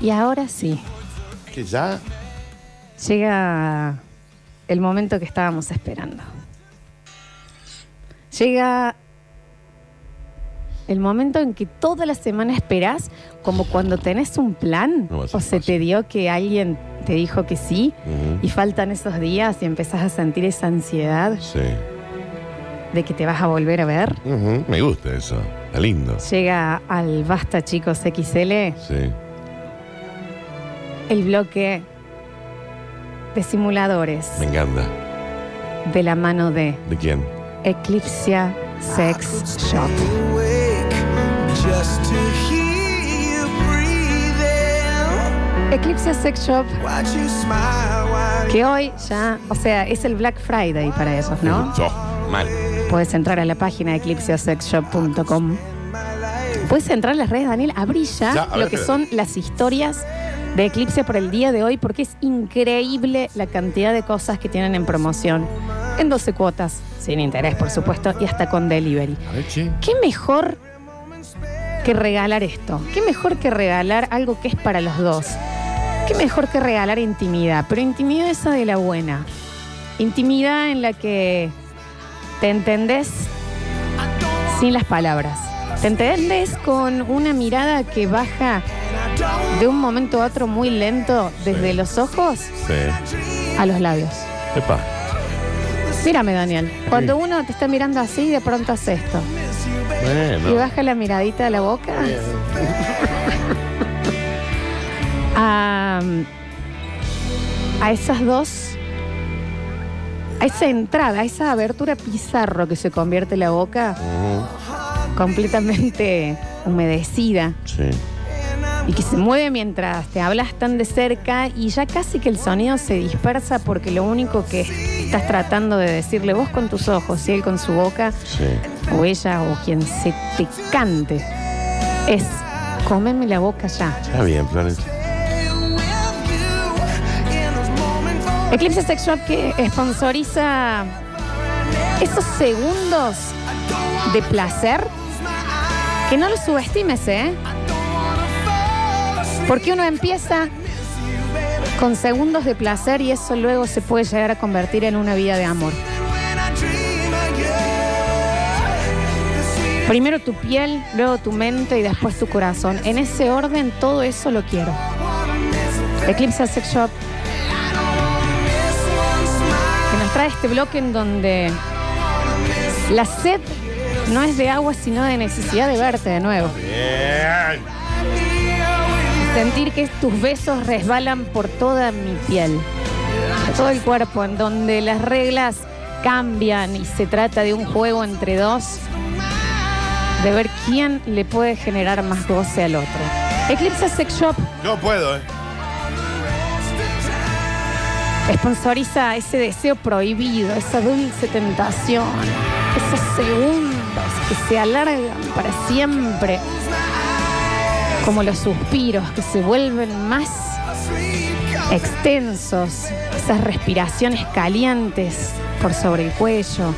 Y ahora sí, Que ya. llega el momento que estábamos esperando. Llega el momento en que toda la semana esperás, como cuando tenés un plan, No va a ser o se fácil. te dio que alguien te dijo que sí, Ujú. y faltan esos días y empezás a sentir esa ansiedad Sí. de que te vas a volver a ver. Ujú, Me gusta eso. Está lindo. Llega al Basta Chicos XL Sí. El bloque de simuladores Me encanta. de la mano de ¿De quién? Eclipsia Sex Shop. Eclipse Sex Shop, que hoy ya, o sea, es el Black Friday para ellos, ¿no? Oh, mal. Puedes entrar a la página de eclipseasexshop.com. Puedes entrar a las redes, Daniel, abrí ya, Ya, ver, lo que son las historias de Eclipse por el día de hoy, porque es increíble la cantidad de cosas que tienen en promoción. En 12 cuotas, sin interés, por supuesto, y hasta con delivery. A ver, che. ¿Qué mejor que regalar esto? ¿Qué mejor que regalar algo que es para los dos? ¿Qué mejor que regalar intimidad? Pero intimidad esa de la buena. Intimidad en la que te entendés sin las palabras. Te entendés con una mirada que baja de un momento a otro muy lento desde los ojos Sí. a los labios. Epa. Mírame, Daniel. Cuando uno te está mirando así, de pronto hace esto. Y Bueno. baja la miradita de la boca. a, a esas dos, a esa entrada, a esa abertura pizarro que se convierte la boca Ujú, completamente humedecida Sí. y que se mueve mientras te hablas tan de cerca y ya casi que el sonido se dispersa porque lo único que estás tratando de decirle vos con tus ojos y él con su boca Sí. o ella o quien se te cante es cómeme la boca ya. Está bien, Florencia. Eclipse Sex Shop que sponsoriza esos segundos de placer que no los subestimes, ¿eh? Porque uno empieza con segundos de placer y eso luego se puede llegar a convertir en una vida de amor. Primero tu piel, luego tu mente y después tu corazón. En ese orden todo eso lo quiero. Eclipse Sex Shop que nos trae este bloque en donde la sed no es de agua sino de necesidad de verte de nuevo. Bien. Sentir que tus besos resbalan por toda mi piel, por todo el cuerpo, en donde las reglas cambian y se trata de un juego entre dos, de ver quién le puede generar más goce al otro. Eclipse Sex Shop No puedo, ¿eh? sponsoriza ese deseo prohibido, esa dulce tentación, esos segundos que se alargan para siempre, como los suspiros que se vuelven más extensos, esas respiraciones calientes por sobre el cuello,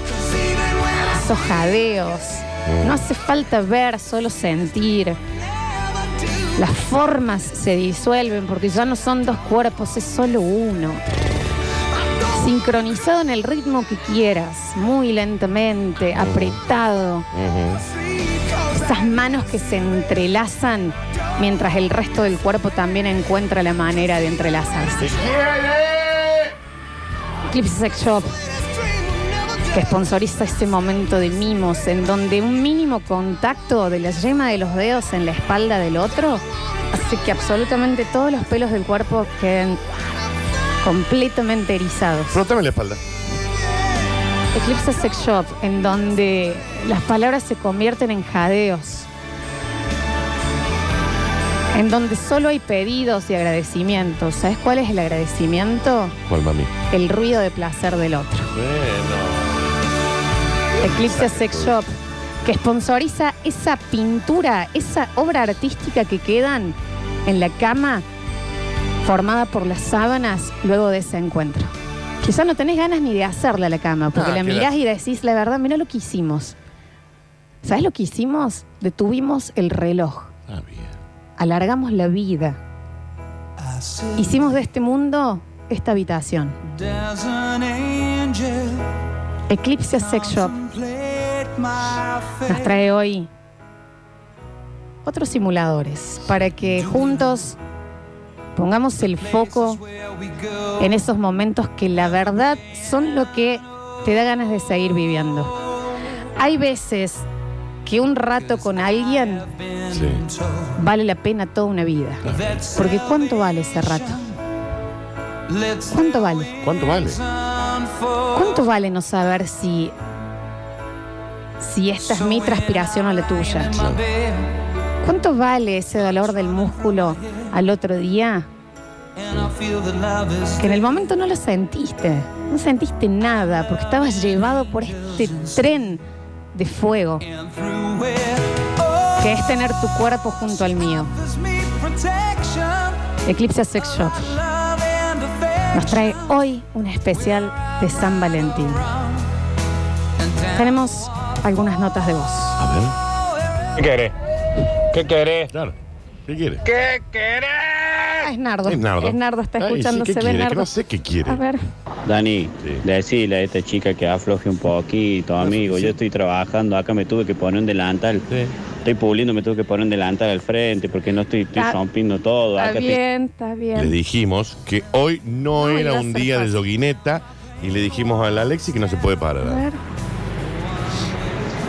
esos jadeos. No hace falta ver, solo sentir. Las formas se disuelven porque ya no son dos cuerpos, es solo uno. Sincronizado en el ritmo que quieras, muy lentamente, apretado. Ujú. Esas manos que se entrelazan mientras el resto del cuerpo también encuentra la manera de entrelazarse. Eclipse Sex Shop, que sponsoriza este momento de mimos en donde un mínimo contacto de la yema de los dedos en la espalda del otro hace que absolutamente todos los pelos del cuerpo queden completamente erizados. Frótame la espalda. Eclipse Sex Shop, en donde las palabras se convierten en jadeos. En donde solo hay pedidos y agradecimientos. ¿Sabes cuál es el agradecimiento? ¿Cuál, mami? El ruido de placer del otro. Bueno. Eclipse Sex Shop, que sponsoriza esa pintura, esa obra artística que quedan en la cama formada por las sábanas luego de ese encuentro. Quizá no tenés ganas ni de hacerla a la cama, porque Ah, la mirás y decís, la verdad, mira lo que hicimos. ¿Sabes lo que hicimos? Detuvimos el reloj, Está bien. alargamos la vida hicimos de este mundo esta habitación. There's an angel Eclipse Sex Shop my nos face. trae hoy otros simuladores para que juntos pongamos el foco en esos momentos que la verdad son lo que te da ganas de seguir viviendo. Hay veces que un rato con alguien Sí. vale la pena toda una vida. Porque ¿cuánto vale ese rato? ¿Cuánto vale? ¿Cuánto vale? ¿Cuánto vale no saber si, si esta es mi transpiración o la tuya? ¿Cuánto vale ese dolor del músculo al otro día? Que en el momento no lo sentiste. No sentiste nada porque estabas llevado por este tren de fuego que es tener tu cuerpo junto al mío. Eclipse Sex Shop nos trae hoy un especial de San Valentín. Tenemos algunas notas de voz. A ¿Qué querés? ¿Qué querés? claro. ¿Qué quiere? ¿Qué querés? Ah, es Nardo. Es Nardo. Es Nardo, está Ay, sí, escuchando. ¿qué se ve quiere? Que Nardo. no sé qué quiere. A ver. Dani, Sí. decile a esta chica que afloje un poquito, amigo. sí. Yo estoy trabajando, acá me tuve que poner un delantal. Sí. Estoy puliendo, me tuve que poner un delantal al frente porque no estoy, estoy Está- rompiendo todo. Está Acá estoy- bien, está Le bien. dijimos que hoy no, No, era a un ser día de fácil. yoguineta y le dijimos a la Alexi que no se puede A parar. ver.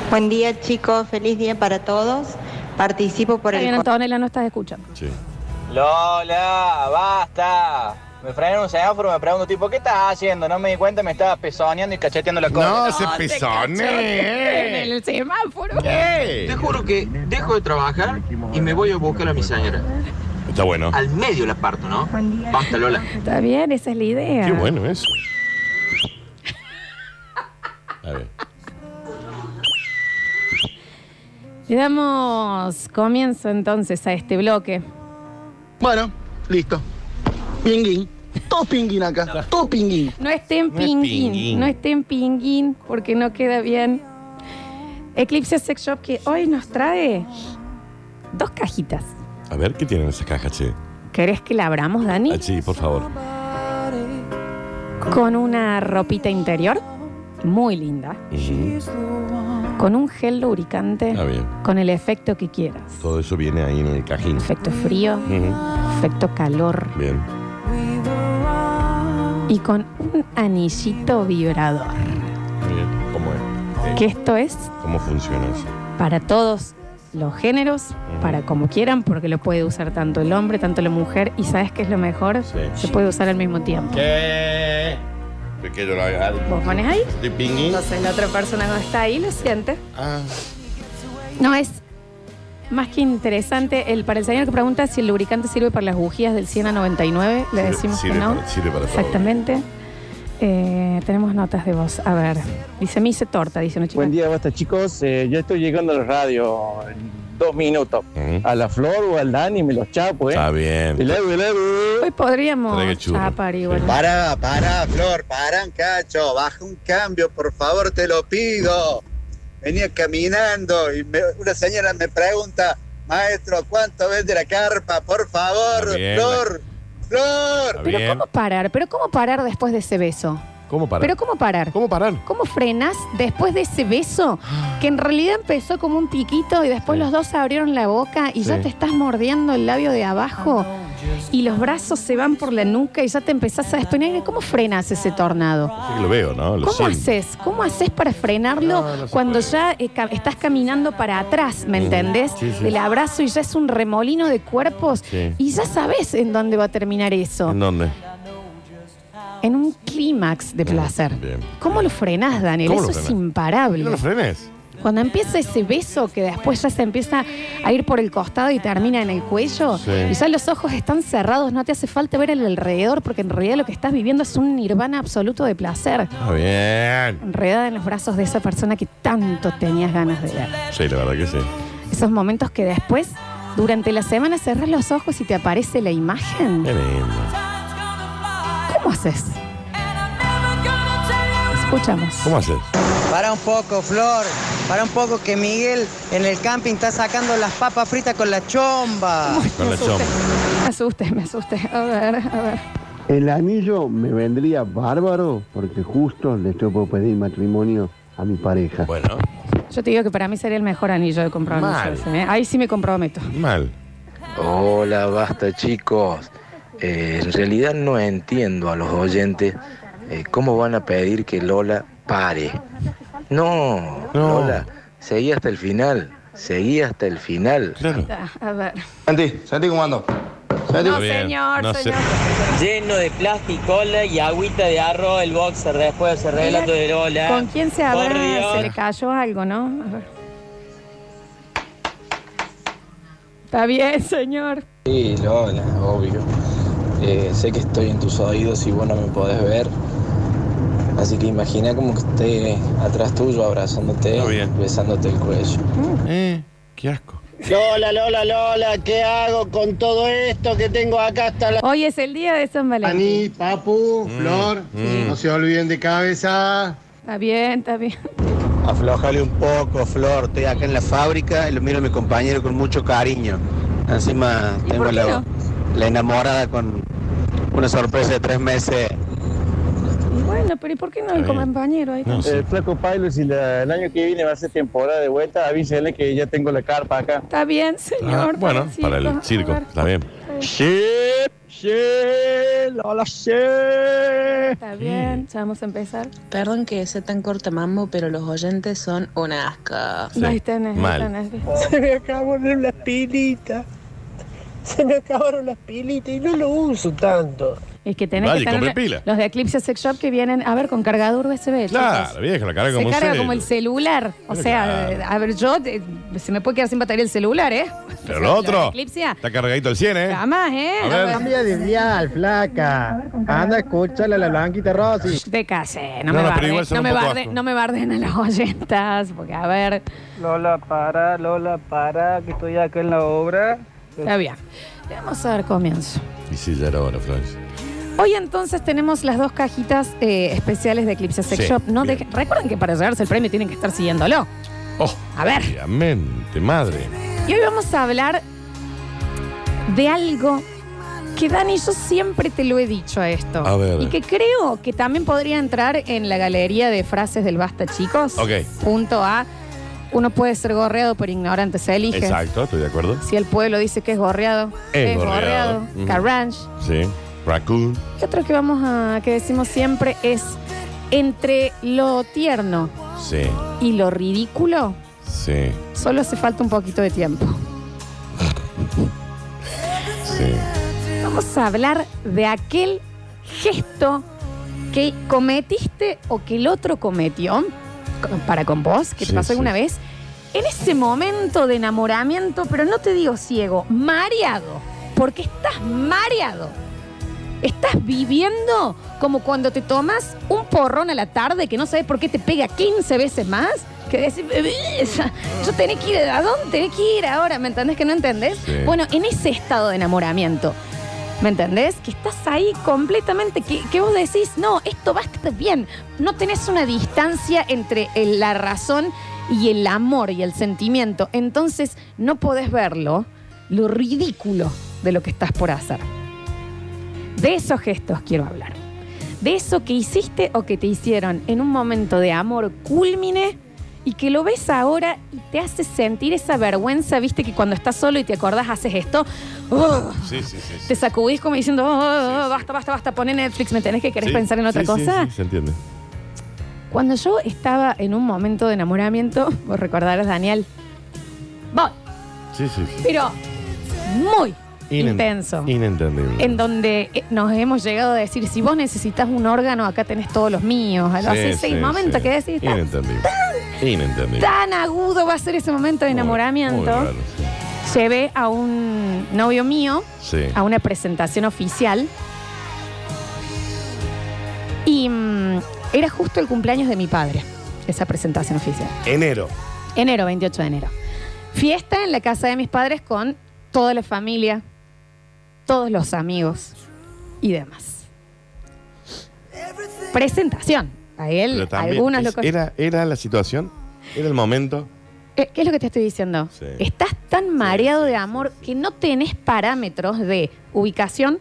Buen día chicos, feliz día para todos. Participo por Está el bien, Antonella, no estás escuchando. Sí. Lola, basta. Me frené en un semáforo, me pregunto, tipo, ¿qué estás haciendo? No me di cuenta, me estaba pezoneando y cacheteando la cola. No, se te cachó En el semáforo. ¿Qué? Te juro que dejo de trabajar y me voy a buscar a mi señora. Está bueno. Al medio la parto, ¿no? Basta, Lola. Está bien, esa es la idea. Qué bueno eso. A ver. Le damos comienzo entonces a este bloque. Bueno, listo. Pinguín. Todo pinguín acá. Todo pinguín. No estén No es pinguín, pinguín. no estén pinguín porque no queda bien. Eclipse Sex Shop que hoy nos trae dos cajitas. A ver, ¿qué tienen esas cajas, che? ¿Querés que la abramos, Dani? Ah, sí, por favor. Con una ropita interior muy linda, Ujú. Con un gel lubricante, bien. con el efecto que quieras. Todo eso viene ahí en el cajín. Efecto frío, Ujú. efecto calor Bien. y con un anillito vibrador. Bien. ¿Cómo es? Que Eh, esto es ¿Cómo funciona eso? para todos los géneros, para como quieran, porque lo puede usar tanto el hombre, tanto la mujer. ¿Y sabes qué es lo mejor? Sí. Se puede usar al mismo tiempo. ¿Qué? ¿De qué yo lo haga? Vos pones ahí, ¿De pingüín? entonces la otra persona cuando está ahí lo siente. Ah, No es más que interesante. El, para el señor que pregunta si el lubricante sirve para las bujías del 100 a 99, le decimos sirve que no. para- sirve para todo. Exactamente. Eh, tenemos notas de voz. A ver, dice me hice torta, dice una chica. Buen día, basta chicos. Eh, yo estoy llegando a la radio dos minutos. A la Flor o al Dani me los chapo, ¿eh? Está bien. Y luego, y luego. Hoy podríamos chapar igual. Para, para, Flor, para cacho, baja un cambio, por favor, te lo pido. Venía caminando y me- una señora me pregunta, maestro, ¿cuánto vende la carpa? Por favor, Está bien, Flor, Flor. Está Pero bien. ¿cómo parar? ¿Pero cómo parar después de ese beso? ¿Cómo parar? ¿Pero cómo parar? ¿Cómo parar? ¿Cómo frenas después de ese beso? Que en realidad empezó como un piquito y después Sí. los dos abrieron la boca y ya te estás mordiendo el labio de abajo y los brazos se van por la nuca y ya te empezás a despeinar. ¿Cómo frenas ese tornado? Sí que lo veo, ¿no? Lo ¿Cómo siento. haces? ¿Cómo haces para frenarlo No, no se cuando puede. ya eh, ca- estás caminando para atrás, ¿me entendés? sí, sí. El abrazo y ya es un remolino de cuerpos Sí. y ya sabes en dónde va a terminar eso. ¿En dónde? En un clímax de placer. Bien. ¿Cómo lo frenás, Daniel? ¿Cómo lo Eso es imparable. No lo frenes. Cuando empieza ese beso que después ya se empieza a ir por el costado y termina en el cuello, Sí. y ya los ojos están cerrados, no te hace falta ver el alrededor, porque en realidad lo que estás viviendo es un nirvana absoluto de placer. Está bien. Enredada en los brazos de esa persona que tanto tenías ganas de ver. Sí, la verdad que sí. Esos momentos que después, durante la semana, cerrás los ojos y te aparece la imagen. Qué lindo. ¿Cómo haces? Escuchamos. ¿Cómo haces? Para un poco, Flor, para un poco que Miguel en el camping está sacando las papas fritas con la chomba. Con la chomba. asusté, me asusté. A ver, a ver. El anillo me vendría bárbaro porque justo le estoy por pedir matrimonio a mi pareja. Bueno, Yo te digo que para mí sería el mejor anillo de compromiso. Mal. ese, ¿eh? Ahí sí me comprometo. mal. Hola, basta chicos. Eh, en realidad no entiendo a los oyentes eh, cómo van a pedir que Lola pare. No, No. Lola, seguí hasta el final. Seguí hasta el final. Claro. A a ver. Santi, Santi, ¿cómo ando? Santi, No, señor, No señor. Lleno de plasticola y agüita de arroz el boxer después de ese relato de Lola. ¿Con quién se habrá? Se le cayó algo, ¿no? A ver. Está bien, señor. Sí, Lola, obvio. Eh, sé que estoy en tus oídos y vos no me podés ver. Así que imagina como que esté atrás tuyo abrazándote, besándote el cuello. Eh, qué asco. Lola, Lola, Lola, ¿qué hago con todo esto que tengo acá hasta la... Hoy es el día de San Valentín. Ani, Papu, Flor, mm. no se olviden de cabeza. Está bien, está bien. Aflojale un poco, Flor. Estoy acá en la fábrica y lo miro a mi compañero con mucho cariño. Encima ¿Y tengo la, no? La enamorada con una sorpresa de tres meses. Bueno, pero ¿y por qué no el compañero ahí? No, sí. El Flaco Pailo, si la- el año que viene va a ser temporada de vuelta, avísenle que ya tengo la carpa acá. Está bien, señor. Ah, bueno, para para el circo. A ver. Está bien. Sí, sí, Lola, sí. Está bien, ya vamos a empezar. Perdón que sea tan corta, mambo, pero los oyentes son un asco. Sí. Ahí tenés, ahí Mal. tenés. Se me acabaron las pilitas. Se me acabaron las pilitas y no lo uso tanto. Es que tenés que compre tener pila. los de Eclipse Sex Shop que vienen, a ver, con cargador USB. chicos. Claro, vieja, la carga Se como carga celu. como el celular. O Pero sea, claro. eh, a ver, yo eh, se me puede quedar sin batería el celular, ¿eh? Pero O sea, lo otro. Eclipse, Está cargadito al 100, ¿eh? jamás, ¿eh? A ver. Cambia de dial, flaca. Anda, escúchala a la blanquita Rosy. De casé, no, No, me no, pero barden, igual son no, un me poco barden, asco. no me barden a las oyentas, porque a ver, Lola, para, Lola, para, que estoy acá en la obra. Está bien. Le Vamos a dar comienzo. Y sí, ya era hora, Florencia. Hoy entonces tenemos las dos cajitas eh, especiales de Eclipse Sex Sí, Shop. No bien. dejen- recuerden que para llevarse el premio tienen que estar siguiéndolo. Oh, A ver. obviamente, madre. Y hoy vamos a hablar de algo que Dani, yo siempre te lo he dicho a esto. A ver. Y que creo que también podría entrar en la galería de frases del Basta, chicos. Ok. Punto A. Uno puede ser gorreado, pero ignorante se elige. Exacto, estoy de acuerdo. Si el pueblo dice que es gorreado, Es es, gorreado. gorreado. Carranche. Sí. Raccoon. Y otro que vamos a, que decimos siempre es entre lo tierno Sí. y lo ridículo, Sí. solo hace falta un poquito de tiempo. Sí. Vamos a hablar de aquel gesto que cometiste o que el otro cometió co- para con vos, que Sí, te pasó sí. alguna vez, en ese momento de enamoramiento, pero no te digo ciego, mareado, porque estás mareado. Estás viviendo como cuando te tomas un porrón a la tarde que no sabes por qué te pega 15 veces más. Que decís, "Bebé, esa- yo tenés que ir, ¿a dónde tenés que ir ahora? ¿Me entendés que no entendés? Sí. Bueno, en ese estado de enamoramiento, ¿me entendés? Que estás ahí completamente, que, vos decís, no, esto va a estar bien. No tenés una distancia entre el- la razón y el amor y el sentimiento. Entonces no podés verlo, lo ridículo de lo que estás por hacer. De esos gestos quiero hablar. De eso que hiciste o que te hicieron en un momento de amor culmine y que lo ves ahora y te hace sentir esa vergüenza, viste que cuando estás solo y te acordás haces esto, ¡oh! Sí, sí, sí. te sacudís como diciendo, "Oh, oh, basta, basta, basta, poné Netflix, me tenés que querer Sí, pensar en otra cosa. Sí, se entiende. Cuando yo estaba en un momento de enamoramiento, vos recordarás, Daniel, voy, Sí, sí, sí. pero muy Inen- intenso. Inentendible. en donde eh, nos hemos llegado a decir, si vos necesitas un órgano, acá tenés todos los míos. Así, ese sí, momento sí. que decís, tan, Inentendible. Inentendible. tan agudo va a ser ese momento de Muy- enamoramiento. muy raro, Llevé a un novio mío a una presentación oficial y mm, era justo el cumpleaños de mi padre, esa presentación oficial. Enero. Enero, 28 de enero. Fiesta en la casa de mis padres con toda la familia, todos los amigos y demás. Presentación. A él, algunas lo era, era la situación, era el momento. Eh, ¿Qué es lo que te estoy diciendo? Sí. Estás tan mareado de amor que no tenés parámetros de ubicación,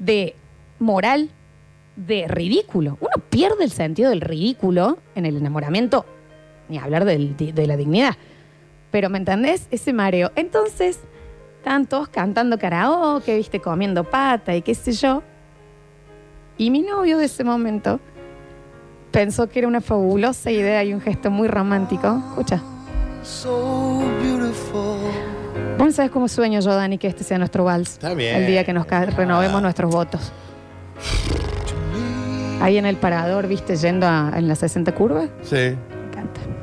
de moral, de ridículo. Uno pierde el sentido del ridículo en el enamoramiento, ni hablar del- de, de la dignidad. Pero ¿me entendés? Ese mareo. Entonces, están todos cantando karaoke, viste, comiendo pata y qué sé yo. Y mi novio de ese momento pensó que era una fabulosa idea y un gesto muy romántico. Escucha. Vos no sabés cómo sueño yo, Dani, que este sea nuestro vals. Está bien. El día que nos renovemos nuestros votos. Ahí en el parador, viste, yendo a- en la 60 curva. Sí.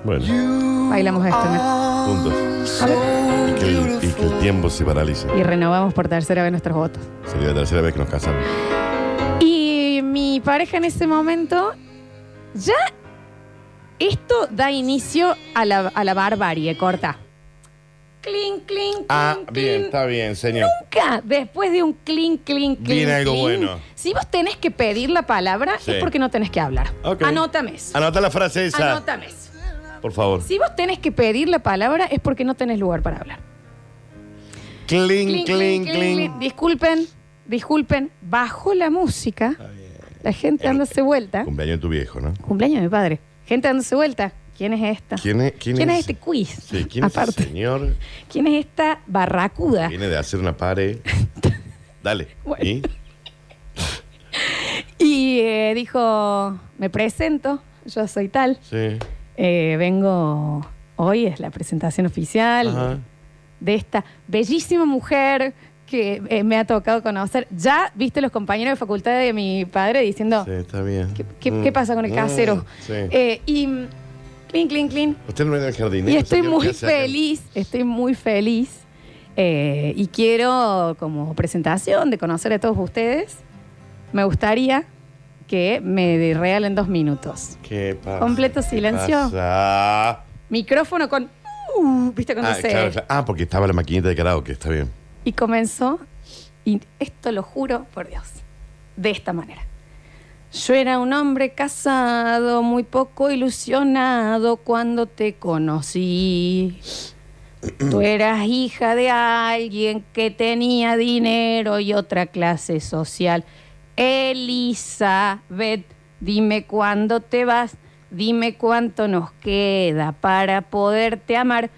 Bueno, Bailamos esto. ¿no? juntos. A ver. Y que, el, y que el tiempo se paralice. Y renovamos por tercera vez nuestros votos. Sería la tercera vez que nos casamos. Y mi pareja en ese momento, ya esto da inicio a la, a la barbarie, corta. Clink, clink, Ah, clink, bien, clink. está bien, señor. Nunca después de un clink, clink, clink. Viene algo clink, bueno. Si vos tenés que pedir la palabra, Sí. es porque no tenés que hablar. Ok. Anótame eso. Anota la frase esa, Anótame eso. Por favor. Si vos tenés que pedir la palabra, es porque no tenés lugar para hablar. Clink, clink, clink. Disculpen, disculpen. Bajo la música, la gente dándose vuelta. Cumpleaños de tu viejo, ¿no? Cumpleaños de mi padre. Gente dándose vuelta. ¿Quién es esta? ¿Quién es, este quiz? Sí, ¿quién es ese señor? ¿Quién es esta barracuda? Viene de hacer una pared. Dale. Bueno. ¿Y? Y eh, dijo, me presento, yo soy tal. Sí. Eh, vengo, hoy es la presentación oficial Ajá. de esta bellísima mujer que eh, me ha tocado conocer. Ya viste los compañeros de facultad de mi padre diciendo, Sí, está bien. ¿qué, qué- Mm. qué pasa con el Mm, casero? sí. Eh, y mm, clean, clean, clean. Usted no es del jardín. Y estoy muy feliz, estoy muy feliz. eh, y quiero, como presentación de conocer a todos ustedes, me gustaría que me regalen dos minutos. ¿Qué pasa? Completo ¿Qué silencio. pasa? Micrófono con... uh, ¿Viste cuando Ah, se...? claro, claro. Ah, porque estaba la maquinita de karaoke, está bien. Y comenzó, y esto lo juro por Dios, de esta manera. Yo era un hombre casado, muy poco ilusionado cuando te conocí. Tú eras hija de alguien que tenía dinero y otra clase social. Elizabeth, dime cuándo te vas, dime cuánto nos queda para poderte amar,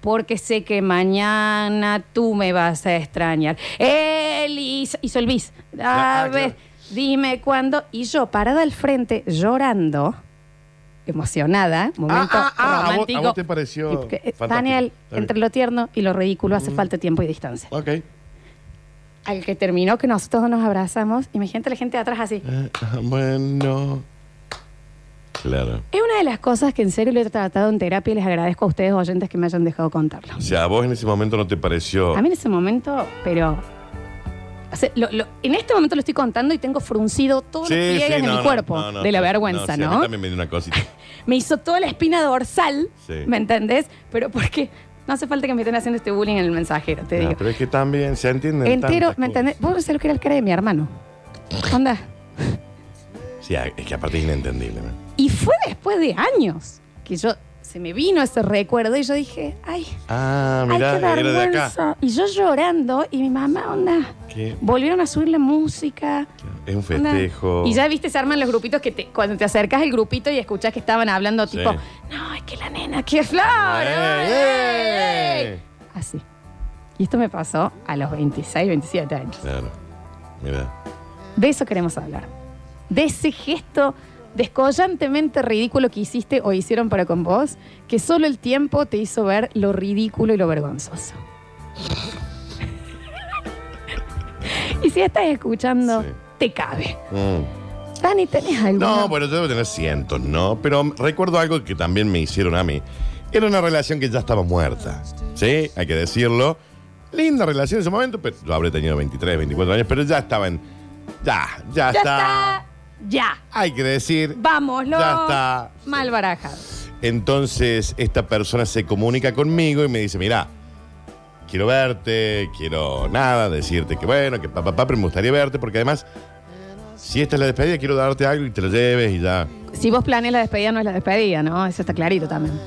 porque sé que mañana tú me vas a extrañar. Elisa, hizo el bis. A Ah, ver, dime cuándo. Y yo parada al frente llorando, emocionada, momento Ah, ah, ah, a vos- romántico. a vos te pareció. Daniel, entre lo tierno y lo ridículo hace falta tiempo y distancia. Ok. Al que terminó que nosotros nos abrazamos, imagínate la gente de atrás así. Eh, bueno. Claro. Es una de las cosas que en serio lo he tratado en terapia y les agradezco a ustedes oyentes que me hayan dejado contarlo. O sea, a vos en ese momento no te pareció. A mí en ese momento, pero... o sea, lo- lo- en este momento lo estoy contando y tengo fruncido todos los pliegues de no, mi no, cuerpo no, no, de la sí. vergüenza, sí, A ¿no? mí también me dio una cosita. Me hizo toda la espina dorsal, Sí. ¿me entendés? Pero porque no hace falta que me estén haciendo este bullying en el mensajero, te No, digo. pero es que también se entienden. Entero, ¿me entendés? Vos no sabés lo que era el cara de mi hermano. Onda. Sí, es que aparte es inentendible. ¿no? Y fue después de años que yo se me vino ese recuerdo y yo dije, ay, Ah, ay, mirá, qué era de acá. vergüenza. Y yo llorando y mi mamá, onda, ¿Qué? volvieron a subir la música. Es un onda. festejo. Y ya viste, se arman los grupitos que te- cuando te acercas al grupito y escuchás que estaban hablando Sí. tipo, no, es que la nena, qué flor. ¡Eh, eh! Así. Y esto me pasó a los 26, 27 años. Claro. Mira. De eso queremos hablar. De ese gesto descollantemente ridículo que hiciste o hicieron para con vos, que solo el tiempo te hizo ver lo ridículo y lo vergonzoso. y si estás escuchando, Sí. te cabe. Mm. Dani, ¿tenés algo? No, bueno, yo debo tener cientos, ¿no? Pero recuerdo algo que también me hicieron a mí. Era una relación que ya estaba muerta. ¿Sí? Hay que decirlo. Linda relación en ese momento, pero yo habré tenido 23, 24 años, pero ya estaba en. Ya, ya, ya está. Ya. Hay que decir. Vámonos. Ya está. Mal barajado. Entonces, esta persona se comunica conmigo y me dice: Mira, quiero verte, quiero nada, decirte que bueno, que papá, pero me gustaría verte, porque además, si esta es la despedida, quiero darte algo y te lo lleves y ya. Si vos planeas la despedida, no es la despedida, ¿no? Eso está clarito también.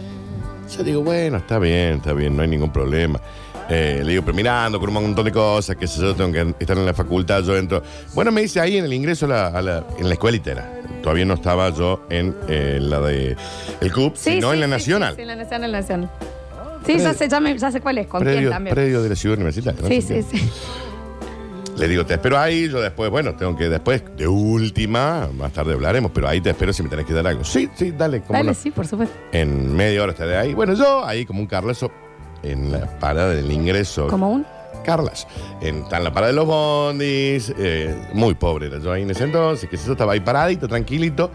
Yo digo, bueno, está bien, está bien, no hay ningún problema. Eh, le digo, pero mirando con un montón de cosas, que sé yo tengo que estar en la facultad, yo entro. Bueno, me dice ahí en el ingreso a la, a la- en la escuela litera. Todavía no estaba yo en eh, la de el CUP, sino en la nacional. Sí, en la nacional, nacional. Sí, ya sé, ya, me- ya sé cuál es, con quién Predio, también. predio de la ciudad universitaria. ¿no? Sí, sí, sí. Le digo, te espero ahí, yo después, bueno, tengo que después, de última, más tarde hablaremos, pero ahí te espero si me tenés que dar algo. Sí, sí, dale, cómo Dale, no. sí, por supuesto. En media hora estaré ahí. Bueno, yo ahí como un Carlazo en la parada del ingreso. Como un. Carlas. En, está en la parada de los bondis. eh, muy pobre era yo ahí en ese entonces. Que yo estaba ahí paradito, tranquilito,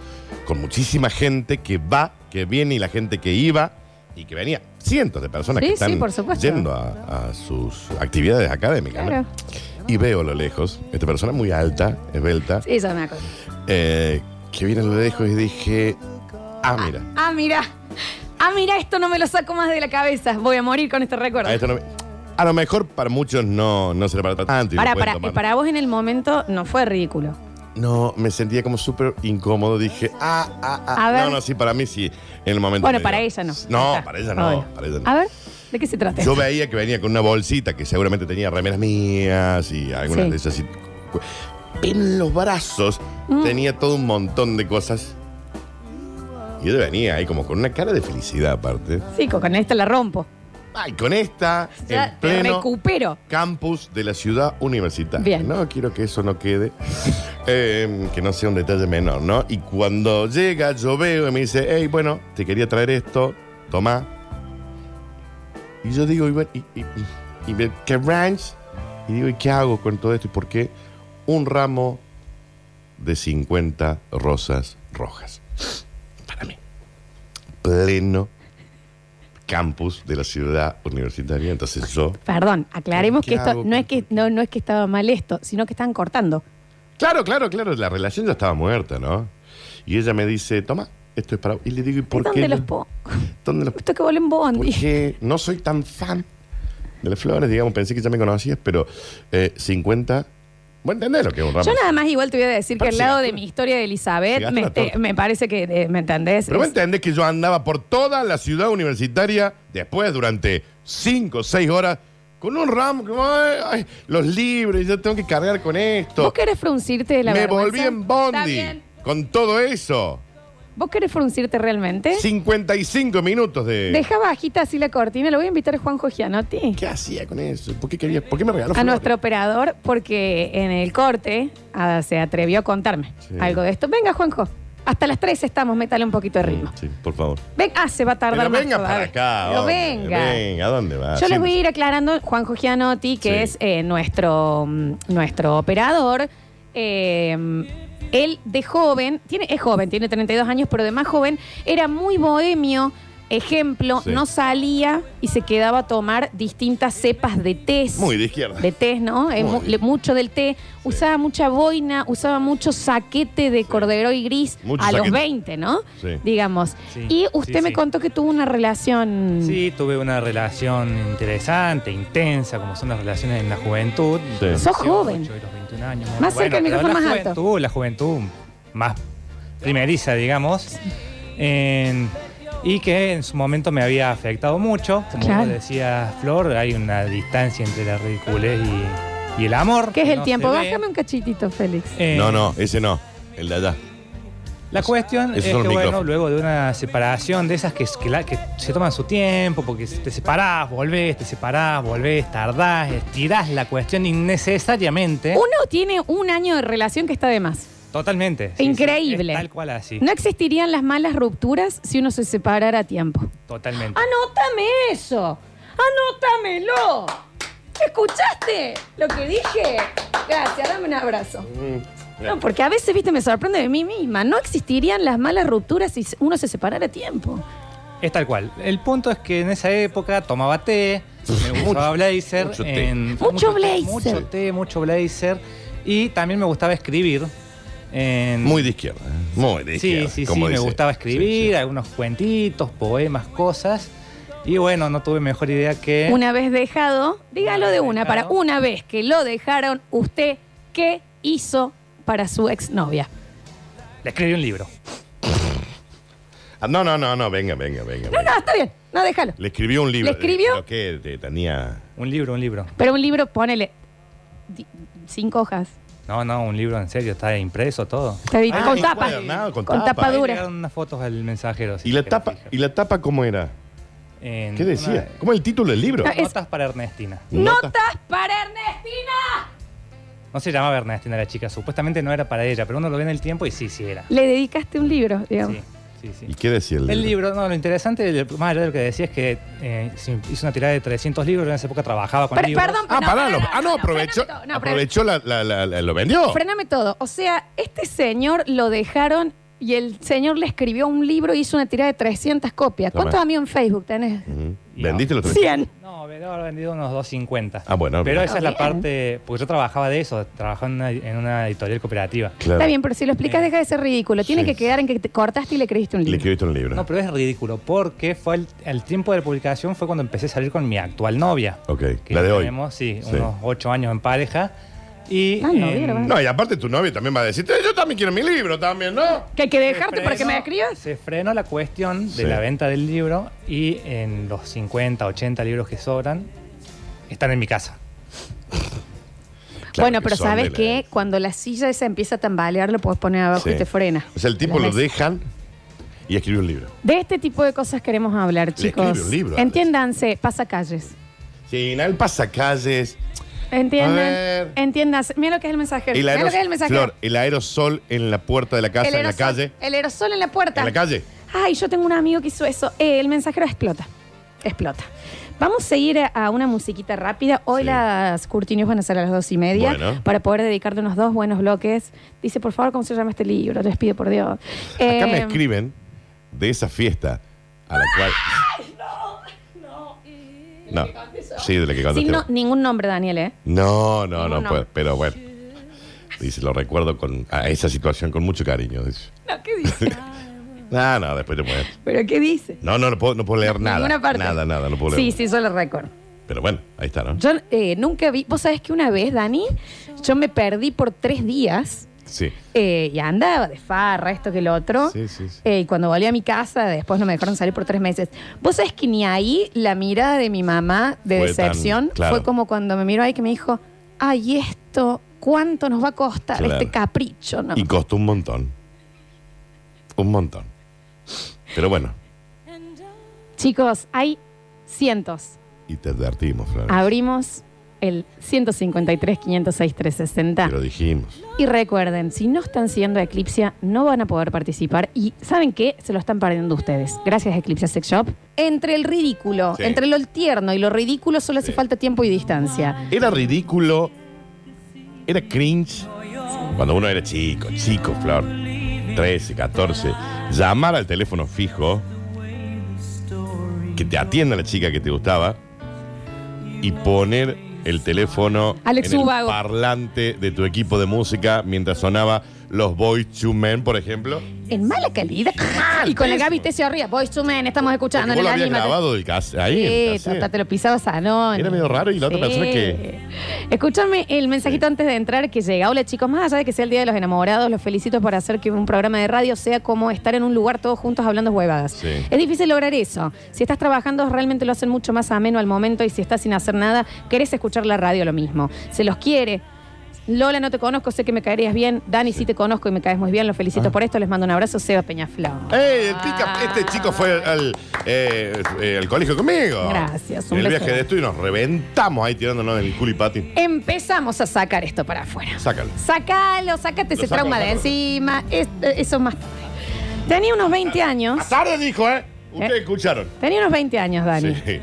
con muchísima gente que va, que viene y la gente que iba y que venía. Cientos de personas Sí, que sí, están por supuesto. yendo a, a sus actividades académicas. Y veo a lo lejos, esta persona muy alta, esbelta, Sí, ya me acuerdo. eh, que viene a lo lejos y dije, ah, mira. Ah, mira. Ah, mira, esto no me lo saco más de la cabeza. Voy a morir con este recuerdo. A, esto no me- a lo mejor para muchos no, no será para tanto. y lo Para, pueden para, tomar. para vos en el momento no fue ridículo. No, me sentía como súper incómodo. Dije, ah, ah, ah. A ver. No, no, sí, para mí sí. En el momento. Bueno, me para dio. ella no. No, Está. para ella no. Obvio. Para ella no. A ver, ¿de qué se trata? Yo veía que venía con una bolsita que seguramente tenía remeras mías y algunas Sí. de esas. y- En los brazos Mm. tenía todo un montón de cosas. Y yo venía ahí como con una cara de felicidad aparte. Sí, con esta la rompo. Ay, con esta, Ya en te pleno recupero. campus de la ciudad universitaria. Bien. No quiero que eso no quede, eh, que no sea un detalle menor, ¿no? Y cuando llega, yo veo y me dice, hey, bueno, te quería traer esto, toma. Y yo digo, y, bueno, y, y- y- y ve- ¿qué ranch? Y digo, ¿y qué hago con todo esto? ¿Y por qué? Un ramo de 50 rosas rojas. Pleno campus de la ciudad universitaria. Entonces yo Perdón, aclaremos ¿Qué que esto hago? no es que no, no es que estaba mal esto, sino que estaban cortando. Claro, claro, claro, la relación ya estaba muerta, ¿no? Y ella me dice, toma, esto es para... Y le digo, ¿y por ¿Dónde qué? los pongo? ¿Dónde los Esto que volen bondi. Porque no soy tan fan de las flores, digamos, pensé que ya me conocías, pero eh, 50... Vos entendés lo que es un ramo. Yo nada más igual te voy a decir que al lado de mi historia de Elizabeth, me, la torta. me parece que, eh, ¿me entendés? Pero vos Es- entendés que yo andaba por toda la ciudad universitaria después durante 5 o 6 horas con un ramo, que, ay, ay, los libros, yo tengo que cargar con esto. ¿Vos querés fruncirte de la me vergüenza? volví en Está bondi bien. con todo eso. ¿Vos querés fruncirte realmente? 55 minutos de... Deja bajita así la cortina. Lo voy a invitar a Juanjo Gianotti. ¿Qué hacía con eso? ¿Por qué, quería, ¿por qué me regaló A flores? nuestro operador, porque en el corte ah, se atrevió a contarme Sí. algo de esto. Venga, Juanjo. Hasta las 3 estamos, métale un poquito de ritmo. Sí, por favor. Ven, ah, se va a tardar Pero más venga para acá. Pero hombre, venga. Venga, ¿a dónde va? Yo les voy a ir aclarando, Juanjo Gianotti, que Sí. es eh, nuestro, mm, nuestro operador. eh, él de joven, tiene, es joven, tiene 32 años, pero de más joven, era muy bohemio. Ejemplo, Sí. no salía y se quedaba a tomar distintas cepas de té. Muy de izquierda. De té, ¿no? Eh, Muy mu- bien. le- mucho del té. Usaba mucha boina, usaba mucho saquete de cordero y gris Mucho a los saquete. 20, ¿no? Sí. Digamos. Sí, y usted sí, me sí. contó que tuvo una relación. Sí, tuve una relación interesante, intensa, como son las relaciones en la juventud. Sí. Los Sos 18 joven. y los 21 años. Más cerca del pero micrófono la más alto. juventud, La juventud más primeriza, digamos. en- y que en su momento me había afectado mucho. Como Claro. decía Flor, hay una distancia entre la ridiculez y, y el amor. ¿Qué es que el no tiempo? Bájame un cachitito, Félix. Eh, No, no, ese no. El de allá. La cuestión Esos es que, bueno, luego de una separación de esas que, que, la- que se toman su tiempo, porque te separás, volvés, te separás, volvés, tardás, estirás la cuestión innecesariamente. Uno tiene un año de relación que está de más. Totalmente. sí, Increíble. sí, tal cual así. No existirían las malas rupturas si uno se separara a tiempo. Totalmente. Anótame eso. Anótamelo. ¿Escuchaste lo que dije? Gracias, dame un abrazo. No, porque a veces, viste, me sorprende de mí misma. No existirían las malas rupturas si uno se separara a tiempo. Es tal cual. El punto es que en esa época tomaba té, me gustaba blazer. mucho té. Mucho blazer. Mucho té, mucho blazer. Y también me gustaba escribir. En- Muy de izquierda. ¿eh? Muy de Sí, izquierda. sí, sí, como me dice. gustaba escribir, Sí, sí. algunos cuentitos, poemas, cosas. Y bueno, no tuve mejor idea que... Una vez dejado, dígalo de una, para una vez que lo dejaron, ¿usted qué hizo para su exnovia? Le escribí un libro. Ah, no, no, no, no, venga, venga, venga. No, venga. no, está bien. No, déjalo. Le escribió un libro. ¿Le escribió? Creo que te- tenía. Un libro, un libro. Pero un libro, ponele di- cinco hojas. No, no, un libro en serio, está impreso todo. Está Ah, con tapa. con Con tapa. dura. llegaron unas fotos al mensajero. si ¿Y la tapa, fijar. ¿y la tapa cómo era? En ¿Qué decía? una- ¿Cómo es el título del libro? No, es- Notas para Ernestina. Nota- Notas para Ernestina. No se llamaba Ernestina la chica, supuestamente no era para ella, pero uno lo ve en el tiempo y sí, sí era. Le dedicaste un libro, digamos. Sí, sí, sí. ¿Y qué decía el libro? El libro, no, lo interesante, más allá de lo que decía, es que eh, hizo una tirada de 300 libros, en esa época trabajaba con Pero, libros. perdón, Ah, no, pará, no, ah, no, aprovechó, aprovechó la, la- la- la- lo vendió. Frename todo. O sea, este señor lo dejaron y el señor le escribió un libro y hizo una tirada de 300 copias. Toma. ¿Cuántos amigos en Facebook tenés? Ujú. ¿Vendiste los tres? 100. No, debo haber vendido unos 250. Ah, bueno. Pero esa es la bien. parte, porque yo trabajaba de eso, trabajaba en una, en una editorial cooperativa. Claro. Está bien, pero si lo explicas, Eh. deja de ser ridículo. Tiene Sí. que quedar en que te cortaste y le escribiste un Le libro. escribiste un libro. No, pero es ridículo, porque fue el, el tiempo de la publicación fue cuando empecé a salir con mi actual novia. ok, Que la de hoy. tenemos, sí, Sí. unos ocho años en pareja. Y Ah, no, en- mira, va. No, y aparte tu novio también va a decir, yo también quiero mi libro también, ¿no? Que hay que dejarte para que me escribas. Se frenó la cuestión de Sí. la venta del libro y en los 50, 80 libros que sobran están en mi casa. Claro bueno, que pero son de ¿sabes la- qué? Cuando la silla esa empieza a tambalear, lo puedes poner abajo Sí. y te frena. O sea, el tipo Las lo veces. dejan y escribe un libro. De este tipo de cosas queremos hablar, chicos. escribe un libro, Alex. Entiéndanse, pasacalles. Sí, en el pasacalles. Entiendan, ver. entiéndanse. Mira lo que es el mensajero. El, Mira lo que es el mensajero. Flor, el aerosol en la puerta de la casa, el en la aerosol- calle. El aerosol en la puerta. En la calle. Ay, yo tengo un amigo que hizo eso. Eh, el mensajero explota. Explota. Vamos a ir a, a una musiquita rápida. Hoy Sí. las Curtinios van a ser a las dos y media Bueno. para poder dedicarle unos dos buenos bloques. Dice, por favor, ¿cómo se llama este libro? Les pido por Dios. Acá me Eh, escriben de esa fiesta a la cual. No, sí, de la que Sin no- ningún nombre, Daniel, ¿eh? No, no, Ningún no puede, pero bueno. Dice, lo recuerdo con a esa situación con mucho cariño. Dice. No, ¿qué dice? No, no, después te puedes. ¿Pero qué dice? No, no, no puedo, no puedo leer nada. Ninguna parte. Nada, nada, no puedo Sí, leer. sí, yo lo recuerdo. Pero bueno, ahí está, ¿no? Yo eh, nunca vi. Vos sabés que una vez, Dani, yo me perdí por tres días Sí. eh, y andaba de farra, esto que lo otro. Sí, sí, sí. Eh, y cuando volví a mi casa, después no me dejaron salir por tres meses. Vos sabés que ni ahí la mirada de mi mamá de Fue decepción tan- claro. fue como cuando me miró ahí que me dijo, ay, esto, ¿cuánto nos va a costar Claro. este capricho? ¿no? Y costó un montón. Un montón. Pero bueno, Chicos, hay cientos. y te advertimos, Flor. Abrimos el 153 506 360. Te lo dijimos. Y recuerden, si no están siguiendo a Eclipsia, no van a poder participar. Y ¿saben qué? Se lo están perdiendo ustedes. Gracias a Eclipsia Sex Shop. Entre el ridículo, Sí. entre lo tierno y lo ridículo, solo hace Sí. falta tiempo y distancia. Era ridículo, era cringe cuando uno era chico, chico, Flor. 13, 14. Llamar al teléfono fijo, que te atienda la chica que te gustaba y poner el teléfono Alex en el Ubago. parlante de tu equipo de música mientras sonaba los Boys to Men, por ejemplo. En mala calidad. y con la Gaby Tesio arriba. Boys to Men, estamos escuchando vos lo habías grabado del cas ahí. Sí, te lo pisabas anónimo. Era medio raro y la otra persona que... Escúchame el mensajito antes de entrar que llega. Hola chicos, más allá de que sea el Día de los Enamorados, los felicito por hacer que un programa de radio sea como estar en un lugar todos juntos hablando huevadas. Sí. Es difícil lograr eso. Si estás trabajando, realmente lo hacen mucho más ameno al momento y si estás sin hacer nada, querés escuchar la radio lo mismo. Se los quiere. Lola, no te conozco, sé que me caerías bien. Dani, sí, te conozco y me caes muy bien. Los felicito Ah. por esto. Les mando un abrazo. Seba Peñaflor. ¡Ey, el pica! Este chico fue al, eh, eh, al colegio conmigo. Gracias, un En el beso. viaje de esto y nos reventamos ahí tirándonos el culipatín. Empezamos a sacar esto para afuera. Sácalo. Sácalo, sácate Lo ese saco, trauma de encima. Es- eso más tarde. Tenía unos 20 años. Tarde dijo, ¿eh? Ustedes escucharon. Tenía unos 20 años, Dani. Sí.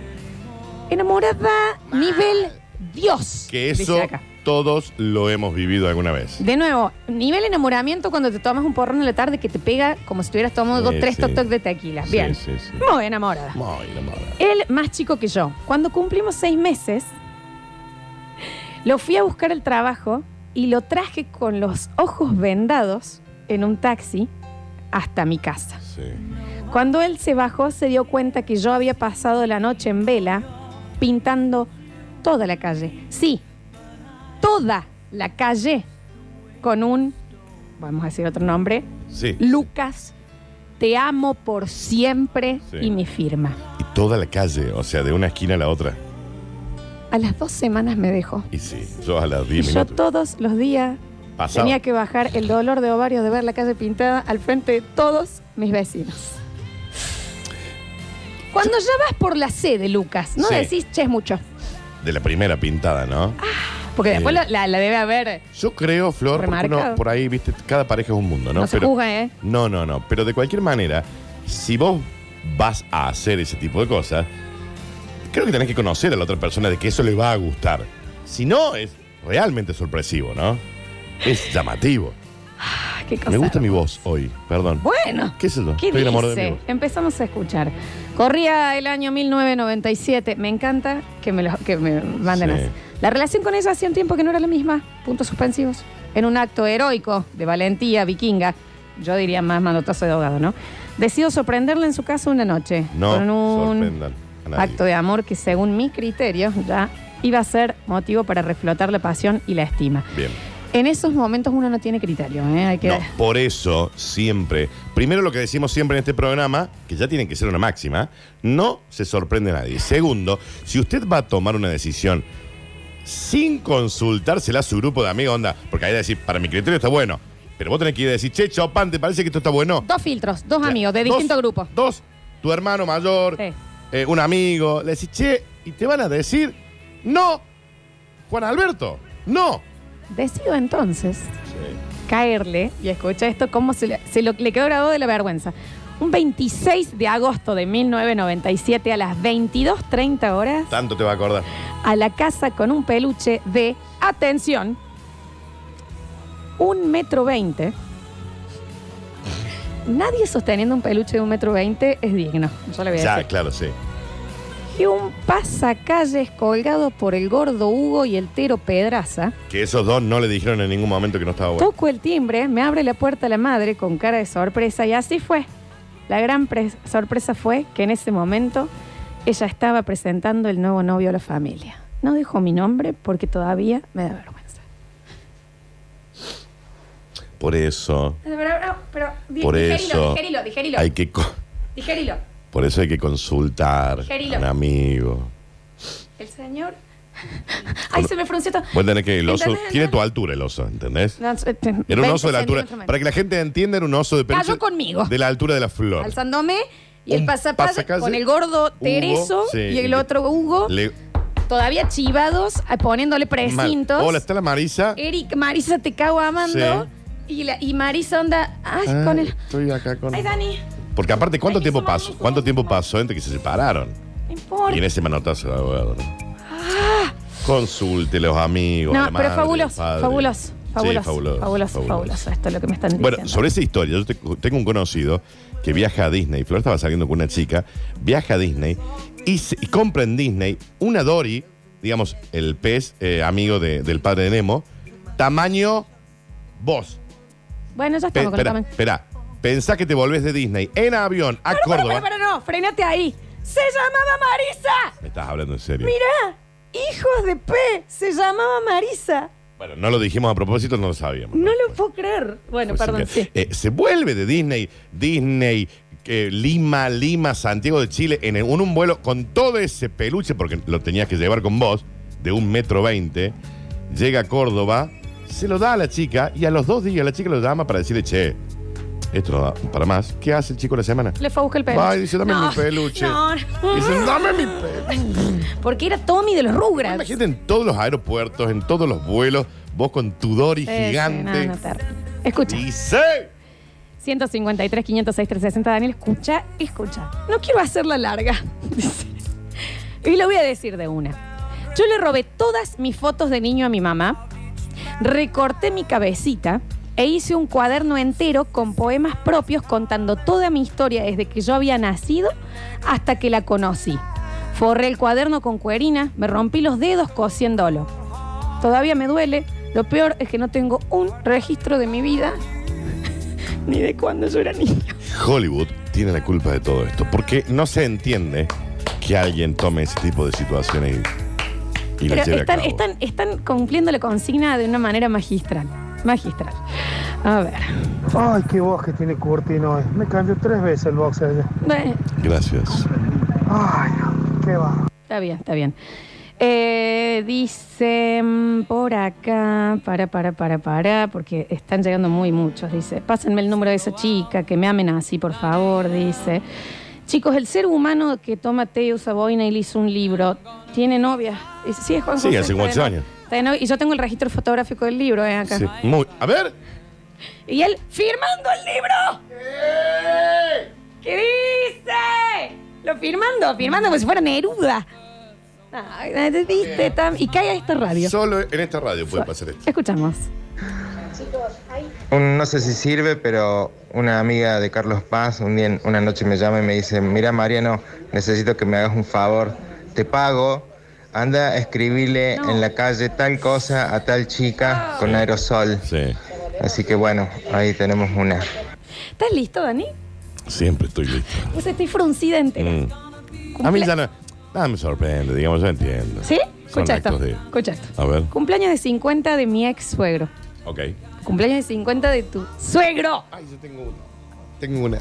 Enamorada nivel Dios. Que dice eso acá. Todos lo hemos vivido alguna vez. De nuevo, nivel enamoramiento cuando te tomas un porrón en la tarde que te pega como si estuvieras tomando Sí, tres sí. de tequila. Sí, Bien. sí, sí. Muy enamorada. Muy enamorada. Él más chico que yo. Cuando cumplimos seis meses, lo fui a buscar al trabajo y lo traje con los ojos vendados en un taxi hasta mi casa. Sí. Cuando él se bajó, se dio cuenta que yo había pasado la noche en vela pintando toda la calle. Sí, toda la calle con un, vamos a decir otro nombre, Sí. Lucas te amo por siempre Sí. y mi firma. Y toda la calle, o sea, de una esquina a la otra. A las dos semanas me dejó. Y sí, yo a las Y 10 yo minutos. todos los días Pasaba. tenía que bajar el dolor de ovario de ver la calle pintada al frente de todos mis vecinos. Cuando ya vas por la C de Lucas, no Sí. decís, che, es mucho. De la primera pintada, ¿no? Porque después la, la- la debe haber. Yo creo, Flor, porque Remarcado. uno por ahí, viste, cada pareja es un mundo, ¿no? No, se juzga, ¿eh? No, no, no. Pero de cualquier manera, si vos vas a hacer ese tipo de cosas, creo que tenés que conocer a la otra persona de que eso le va a gustar. Si no, es realmente sorpresivo, ¿no? Es llamativo. Ah, qué cosa. Me gusta mi voz hoy, perdón. Bueno. ¿Qué es eso? ¿Qué Estoy enamorado de mi dice? voz. Empezamos a escuchar. Corría el año 1997. Me encanta que me, lo- que me manden Sí. así. La relación con ella hacía un tiempo que no era la misma. Puntos suspensivos. En un acto heroico de valentía vikinga, yo diría más manotazo de ahogado, ¿no? Decido sorprenderla en su casa una noche. No con un sorprendan a nadie. acto de amor que según mi criterio ya iba a ser motivo para reflotar la pasión y la estima. Bien. En esos momentos uno no tiene criterio, ¿eh? Hay que... No, por eso siempre, primero lo que decimos siempre en este programa, que ya tiene que ser una máxima, no se sorprende a nadie. Segundo, si usted va a tomar una decisión sin consultársela a su grupo de amigos, onda, porque ahí decir, para mi criterio está bueno, pero vos tenés que ir a decir, che, Chopin, ¿te parece que esto está bueno? Dos filtros, dos amigos de distintos grupos. Dos, tu hermano mayor, Sí. eh, un amigo, le decís, che, y te van a decir, no, Juan Alberto, no. Decido entonces caerle, y escucha esto, cómo se le, se lo- le quedó grabado de la vergüenza. Un 26 de agosto de 1997 a las 22.30 horas Tanto te va a acordar. a la casa con un peluche de, atención, un metro veinte. Nadie sosteniendo un peluche de un metro veinte es digno. Yo le voy a Ya, decir. claro, sí. Y un pasacalles colgado por el gordo Hugo y el Tero Pedraza. Que esos dos no le dijeron en ningún momento que no estaba bueno. Toco el timbre, me abre la puerta la madre con cara de sorpresa y así fue. La gran pre- sorpresa fue que en ese momento ella estaba presentando el nuevo novio a la familia. No dijo mi nombre porque todavía me da vergüenza. Por eso, Pero, pero, pero, di- por digerilo, eso digerilo, digerilo. hay que co- Digerilo. por eso hay que consultar Digerilo. a un amigo. El señor. Ay, se me frunció todo. Vos tenés que el oso ¿Entendés? tiene tu altura el oso, ¿entendés? No, eh, Era un 20 oso de la altura. centímetros menos. Para que la gente entienda, era un oso de Cayó conmigo. de la altura de la flor. Alzándome y el Un pasapalle pasacalle, con el gordo Tereso sí, y el otro Hugo, Le- todavía chivados, eh, poniéndole mal. precintos. Hola, está la Marisa. Eric, Marisa, te cago amando. Y, la, y Marisa onda, ay, Ah, con el... Estoy acá con. Ay, Dani, Porque aparte, ¿cuánto tiempo pasó? ¿Cuánto tiempo pasó entre que se separaron? no importa. Y en ese manotazo de abogado, ¿no? Consulte los amigos. No, la pero madre, fabuloso, el padre. fabuloso, Sí, fabuloso, fabuloso, fabuloso, fabuloso, Esto es lo que me están diciendo. Bueno, sobre esa historia, yo te- tengo un conocido que viaja a Disney. Flor estaba saliendo con una chica, viaja a Disney y, se- y compra en Disney una Dory, digamos, el pez eh, amigo de- del padre de Nemo, tamaño vos. Bueno, ya Pe- estamos con el Espera. Pensá que te volvés de Disney en avión a Pero, Córdoba. pero, pero, no, frenate ahí. Se llamaba Marisa. Me estás hablando en serio. Mira, hijos de P, se llamaba Marisa. Bueno, no lo dijimos a propósito, no lo sabíamos. No lo puedo creer. Bueno, perdón, sí. eh, se vuelve de Disney, Disney, eh, Lima, Lima, Santiago de Chile, en, el- en un vuelo con todo ese peluche, porque lo tenías que llevar con vos, de un metro veinte, llega a Córdoba, se lo da a la chica y a los dos días la chica lo llama para decirle, che, esto no da para más. ¿Qué hace el chico la semana? Le fue a buscar el peluche. Va y dice, dame No, mi peluche. No, no. Dice, dame mi peluche. Porque era Tommy de los Rugrats. Imagínate en todos los aeropuertos, en todos los vuelos, vos con tu Dory Sí, sí, gigante. no, no, terrible. Escucha. Dice. 153, 506, 360, Daniel, escucha, escucha. No quiero hacerla larga. Dice. Y lo voy a decir de una. Yo le robé todas mis fotos de niño a mi mamá, recorté mi cabecita e hice un cuaderno entero con poemas propios contando toda mi historia desde que yo había nacido hasta que la conocí. Forré el cuaderno con cuerina, me rompí los dedos cosiéndolo. Todavía me duele. Lo peor es que no tengo un registro de mi vida ni de cuando yo era niño. Hollywood tiene la culpa de todo esto, porque no se entiende que alguien tome ese tipo de situaciones y, Pero lleve a están, cabo. están, están cumpliendo la consigna de una manera magistral. Magistral. A ver. Ay, qué voz que tiene Curtino hoy. Me cambió tres veces el box ayer. Bueno, Gracias. Ay, qué va. está bien, está bien. Eh, dice mm, por acá, para, para, para, para, porque están llegando muy muchos. Dice, pásenme el número de esa chica, que me amen así, por favor. Dice, chicos, el ser humano que toma té y usa boina y le hizo un libro, ¿tiene novia? Dice, sí, es Juan Sí, José, hace novia. años. Y yo tengo el registro fotográfico del libro, eh, acá. Sí, muy- A ver. Y él firmando el libro. ¿Qué dice? Lo firmando, firmando como si fuera Neruda. Ay, ¿viste? Tam- Y cae a esta radio. Solo en esta radio puede pasar esto. Escuchamos. Un- no sé si sirve, pero una amiga de Carlos Paz un día, una noche me llama y me dice, mira Mariano, necesito que me hagas un favor, te pago, anda a escribirle en la calle tal cosa a tal chica con aerosol. Así que bueno, ahí tenemos una. ¿Estás listo, Dani? Siempre estoy listo. Pues estoy fruncida entera. Mm. A mí ya no, nada me sorprende, digamos, yo entiendo. ¿Sí? Escucha esto. de... Escucha esto. A ver, Cumpleaños de 50 de mi ex suegro. ok. Cumpleaños de 50 de tu suegro. Ay, yo tengo una. Tengo una.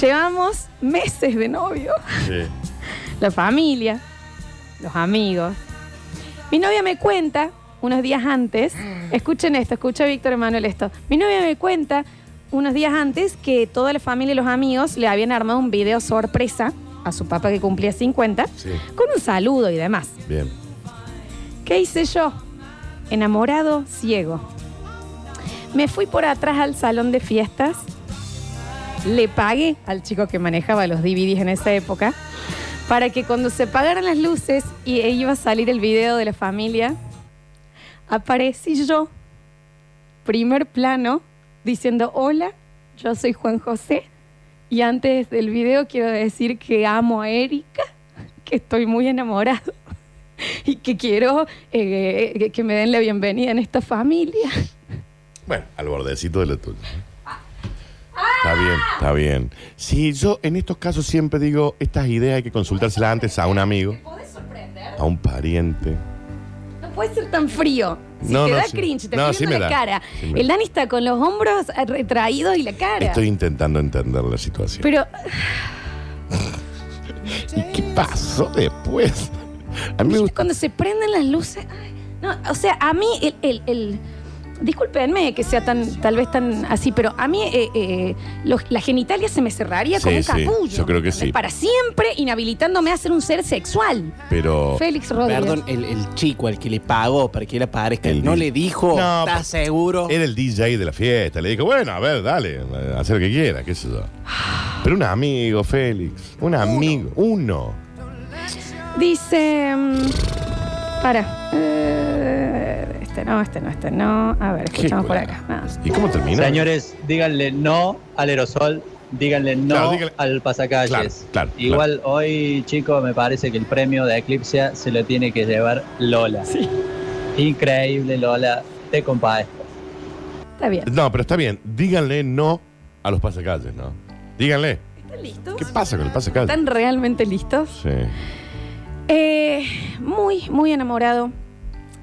Llevamos meses de novio. Sí. La familia, los amigos. Mi novia me cuenta unos días antes, escuchen esto, escucha Víctor Emanuel esto. Mi novia me cuenta unos días antes que toda la familia y los amigos le habían armado un video sorpresa a su papá que cumplía 50 Sí. con un saludo y demás. Bien. ¿Qué hice yo? Enamorado, ciego. Me fui por atrás al salón de fiestas, le pagué al chico que manejaba los DVDs en esa época para que cuando se apagaran las luces y iba a salir el video de la familia, aparecí yo, primer plano, diciendo, hola, yo soy Juan José y antes del video quiero decir que amo a Erika, que estoy muy enamorado y que quiero eh, que- me den la bienvenida en esta familia. Bueno, al bordecito de lo tuyo. Está bien, está bien. Sí, yo en estos casos siempre digo, estas ideas hay que consultárselas antes a un amigo, a un pariente. No puede ser tan frío. Si No, te no, da sí. cringe, te No, estoy sí me la da. cara. Sí me el da. Dani está con los hombros retraídos y la cara. Estoy intentando entender la situación. Pero ¿Y qué pasó después? A mí me gusta. cuando se prenden las luces. ay, no, o sea, a mí el. el- el- discúlpenme que sea tan, tal vez tan así, pero a mí eh, eh, los- la genitalia se me cerraría como un Sí, capullo. yo creo que sí. Para siempre, inhabilitándome a ser un ser sexual. Pero. Félix Rodríguez. Perdón, el, el chico al que le pagó para que él aparezca, El no di- le dijo, No, ¿estás seguro? Era el DJ de la fiesta. Le dijo, bueno, a ver, dale, haz lo que quiera, qué sé yo. Pero un amigo, Félix. Un amigo. Uno. Dice. mm, para. eh, este no, este no, este no. A ver, escuchamos por acá. ¿Y cómo termina? Señores, díganle no al aerosol, díganle no Claro, díganle- al pasacalles. Claro, claro, Igual hoy, chicos, me parece que el premio de Eclipse se lo tiene que llevar Lola. Increíble, Lola. Te compadezco. Está bien. No, pero está bien. Díganle no a los pasacalles, ¿no? Díganle. ¿Están listos? ¿Qué pasa con el pasacalles? ¿Están realmente listos? Sí. Eh, muy, muy enamorado.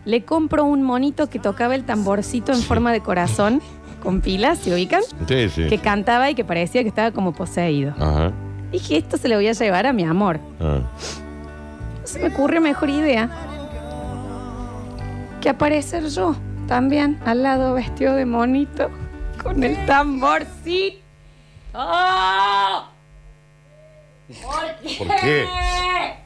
Le compro un monito que tocaba el tamborcito en forma de corazón con pilas, ¿se ubican? Sí, sí. Que cantaba y que parecía que estaba como poseído. Ajá. Dije, esto se lo voy a llevar a mi amor. Ah. No se me ocurre mejor idea que aparecer yo también al lado vestido de monito con el tamborcito. ¡Oh! ¿Por qué? ¿Por qué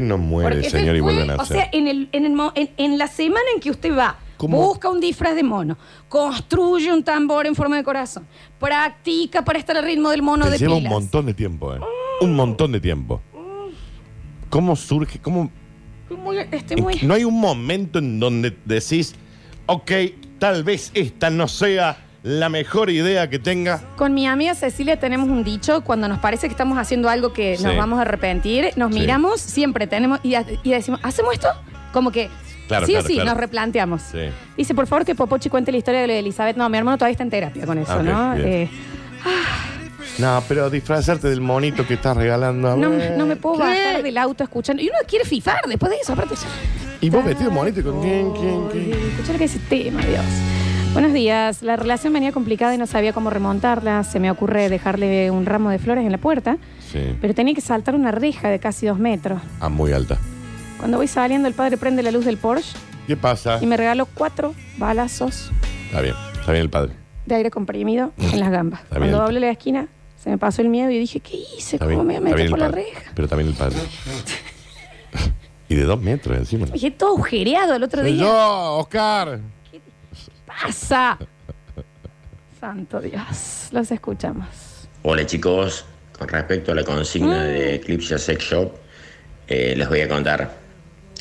no muere el señor y vuelve a O nacer? sea, en, el, en, el en- en la semana en que usted va, busca un disfraz de mono, construye un tambor en forma de corazón, practica para estar al ritmo del mono Te de lleva pilas. un montón de tiempo, ¿eh? Un montón de tiempo. ¿Cómo surge? ¿Cómo, Estoy muy- estoy en muy- que- no hay un momento en donde decís, ok, tal vez esta no sea la mejor idea que tenga. Con mi amiga Cecilia tenemos un dicho, cuando nos parece que estamos haciendo algo que nos Sí. vamos a arrepentir, nos Sí. miramos, siempre tenemos y, y decimos, ¿hacemos esto? Como que Claro, sí claro, o sí, claro. nos replanteamos. Sí. Dice, por favor, que Popochi cuente la historia de lo de Elizabeth. No, mi hermano todavía está en terapia con eso, Ah, ok, ¿no? bien. Eh, No, pero disfrazarte del monito que estás regalando a no, ver. no me puedo bajar del auto escuchando. Y uno quiere fifar después de eso, aparte. Y vos vestido de monito con quién, quién, quién. Escuchar que ese tema, Dios. Buenos días. La relación venía complicada y no sabía cómo remontarla. Se me ocurre dejarle un ramo de flores en la puerta, Sí. pero tenía que saltar una reja de casi dos metros. Ah, muy alta. Cuando voy saliendo, el padre prende la luz del Porsche ¿Qué pasa? y me regaló cuatro balazos Está bien, está bien el padre. de aire comprimido en las gambas. Está bien. Cuando doblé la esquina, se me pasó el miedo y dije, ¿qué hice? Está ¿Cómo bien, me está bien el por la padre. reja? Pero también el padre. y de dos metros encima. Dije, todo agujereado el otro día. yo, Oscar. ¡Pasa! Santo Dios. Los escuchamos. Hola chicos, con respecto a la consigna de Eclipse Sex Shop, eh, les voy a contar.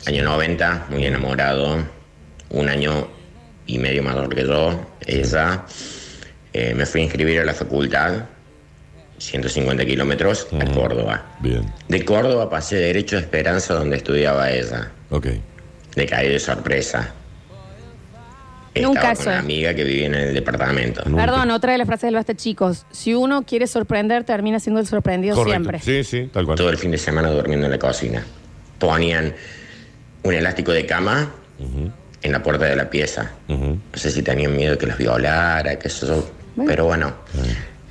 Año 90, muy enamorado, un año y medio mayor que yo, ella. Eh, me fui a inscribir a la facultad, 150 kilómetros, a Córdoba. Bien. De Córdoba pasé derecho a Esperanza, donde estudiaba ella. Ok. Le caí de sorpresa. Nunca con soy. una amiga que vivía en el departamento. Perdón, otra de las frases del basta, chicos. Si uno quiere sorprender, termina siendo el sorprendido siempre. Sí, sí, tal cual. Todo el fin de semana durmiendo en la cocina. Ponían un elástico de cama en la puerta de la pieza. No sé si tenían miedo de que los violara, que eso. Pero bueno,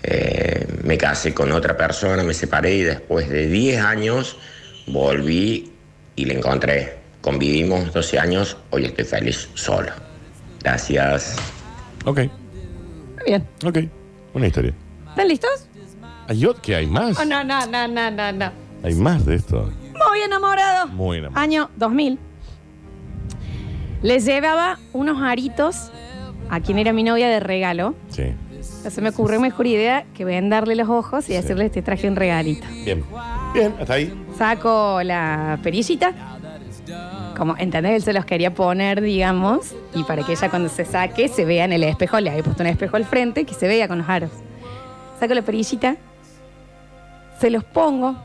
eh, me casé con otra persona, me separé y después de 10 años volví y la encontré. Convivimos 12 años, hoy estoy feliz solo. Gracias. Ok. Bien. Ok. Una historia. ¿Están listos? ¿Hay otro? ¿Qué hay más? Oh, no, no, no, no, no, no. Hay más de esto. Muy enamorado. Muy enamorado. Año 2000. Les llevaba unos aritos a quien era mi novia de regalo. Sí. Se me ocurrió mejor idea que vendarle los ojos y decirle te traje un regalito. Bien. Bien, hasta ahí. Saco la perillita. Como, ¿entendés? Él se los quería poner, digamos, y para que ella cuando se saque se vea en el espejo. Le había puesto un espejo al frente que se vea con los aros. Saco la perillita, se los pongo,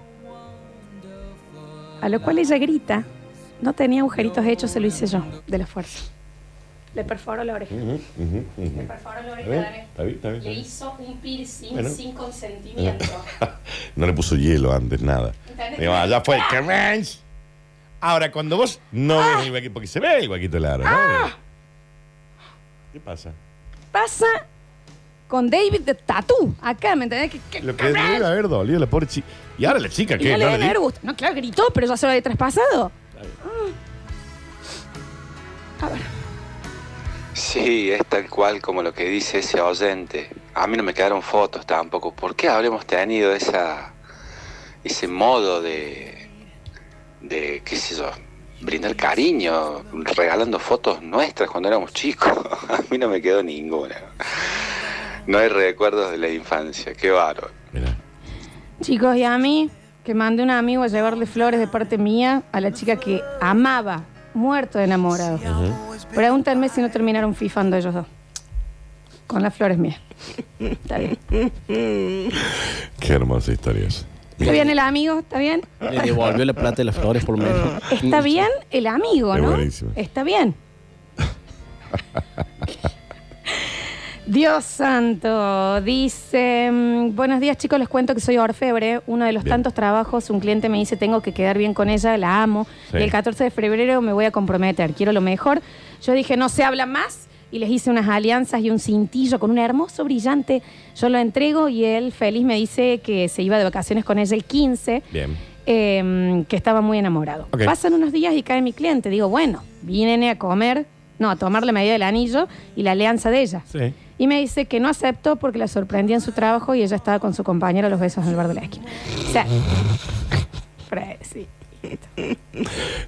a lo cual ella grita. No tenía agujeritos hechos, se lo hice yo, de la fuerza. Le perforó la oreja. Le perforó la oreja, Daniel. está bien, está bien, Le hizo un piercing Bueno. sin consentimiento. No le puso hielo antes, nada. Digo, allá fue el Carrange. Ahora, cuando vos no ves el huequito, porque se ve el huequito del aro, ¿no? Ah. ¿Qué pasa? Pasa con David de Tattoo. Acá, ¿me entendés? Que, que- Lo que debe haber dolido la pobre chica. Y ahora la chica, y ¿qué? no le ¿No debe le di- haber gustado. No, claro, gritó, pero ya se lo había traspasado. A ver. Sí, es tal cual como lo que dice ese oyente. A mí no me quedaron fotos tampoco. ¿Por qué habremos tenido esa, ese modo de, de, qué sé yo, brindar cariño, regalando fotos nuestras cuando éramos chicos? A mí no me quedó ninguna. No hay recuerdos de la infancia. Qué bárbaro. Chicos, y a mí, que mandé un amigo a llevarle flores de parte mía a la chica que amaba, muerto de enamorado. Pregúntenme si no terminaron fifando ellos dos. Con las flores mías. Está bien. Qué hermosa historia es. ¿Está bien el amigo? ¿Está bien? Le devolvió la plata de las flores por menos. Está bien el amigo, Es ¿no? buenísimo. Está bien. Dios santo, dice, mm, buenos días chicos, les cuento que soy orfebre, uno de los Bien. tantos trabajos, un cliente me dice tengo que quedar bien con ella, la amo, Sí. y el 14 de febrero me voy a comprometer, quiero lo mejor. Yo dije, no se habla más, y les hice unas alianzas y un cintillo con un hermoso brillante, yo lo entrego y él feliz me dice que se iba de vacaciones con ella el 15. Bien. eh, que estaba muy enamorado. Ok. Pasan unos días y cae mi cliente. Digo, bueno, viene a comer, no, a tomar la medida del anillo y la alianza de ella. Sí. Y me dice que no aceptó porque la sorprendía en su trabajo y ella estaba con su compañero a los besos en el bar de la esquina. O sea, Fresi.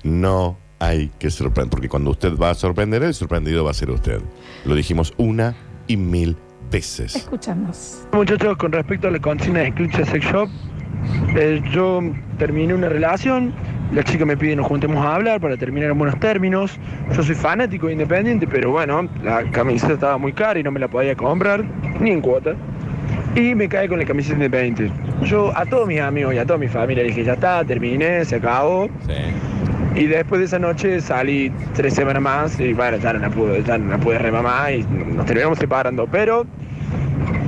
No hay que sorprender, porque cuando usted va a sorprender, el sorprendido va a ser usted. Lo dijimos una y mil veces. Escuchamos. Muchachos, con respecto a la consigna de Eclipse Sex Shop, eh, yo terminé una relación, la chica me pide nos juntemos a hablar para terminar en buenos términos. Yo soy fanático independiente, pero bueno, la camiseta estaba muy cara y no me la podía comprar, ni en cuota. Y me cae con la camiseta independiente. Yo a todos mis amigos y a toda mi familia le dije, ya está, terminé, se acabó. Y después de esa noche salí tres semanas más y bueno, ya no la pude, ya no la pude remamar y nos terminamos separando. Pero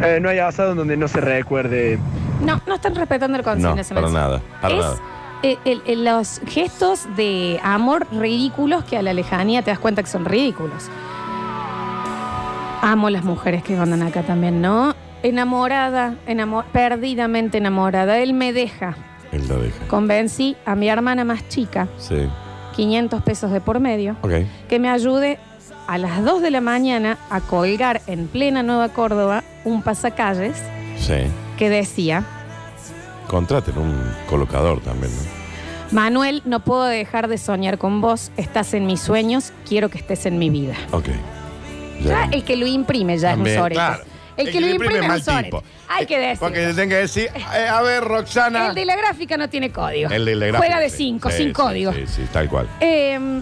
eh, no hay asado en donde no se recuerde. No, no están respetando el consigna. No, se me para hace. nada, para es nada. eh, el- el- los gestos de amor ridículos que a la lejanía te das cuenta que son ridículos. Amo las mujeres que mandan acá también, ¿no? Enamorada, enamo- perdidamente enamorada. Él me deja. Él lo deja. Convencí a mi hermana más chica, Sí. 500 pesos de por medio, Ok. que me ayude a las 2 de la mañana a colgar en plena Nueva Córdoba un pasacalles Sí. que decía, Contraten un colocador también, ¿no? Manuel, no puedo dejar de soñar con vos, estás en mis sueños, quiero que estés en mi vida. Ok. Ya el que lo imprime ya También, es un sorete. claro. El, que lo imprime es mal tipo. Hay que decir. Porque le tengo que decir, eh, a ver, Roxana. El de la gráfica no tiene código. El de la gráfica, Juega de sí. 5, Sí, sin sí, código. Sí, sí, tal cual. Eh,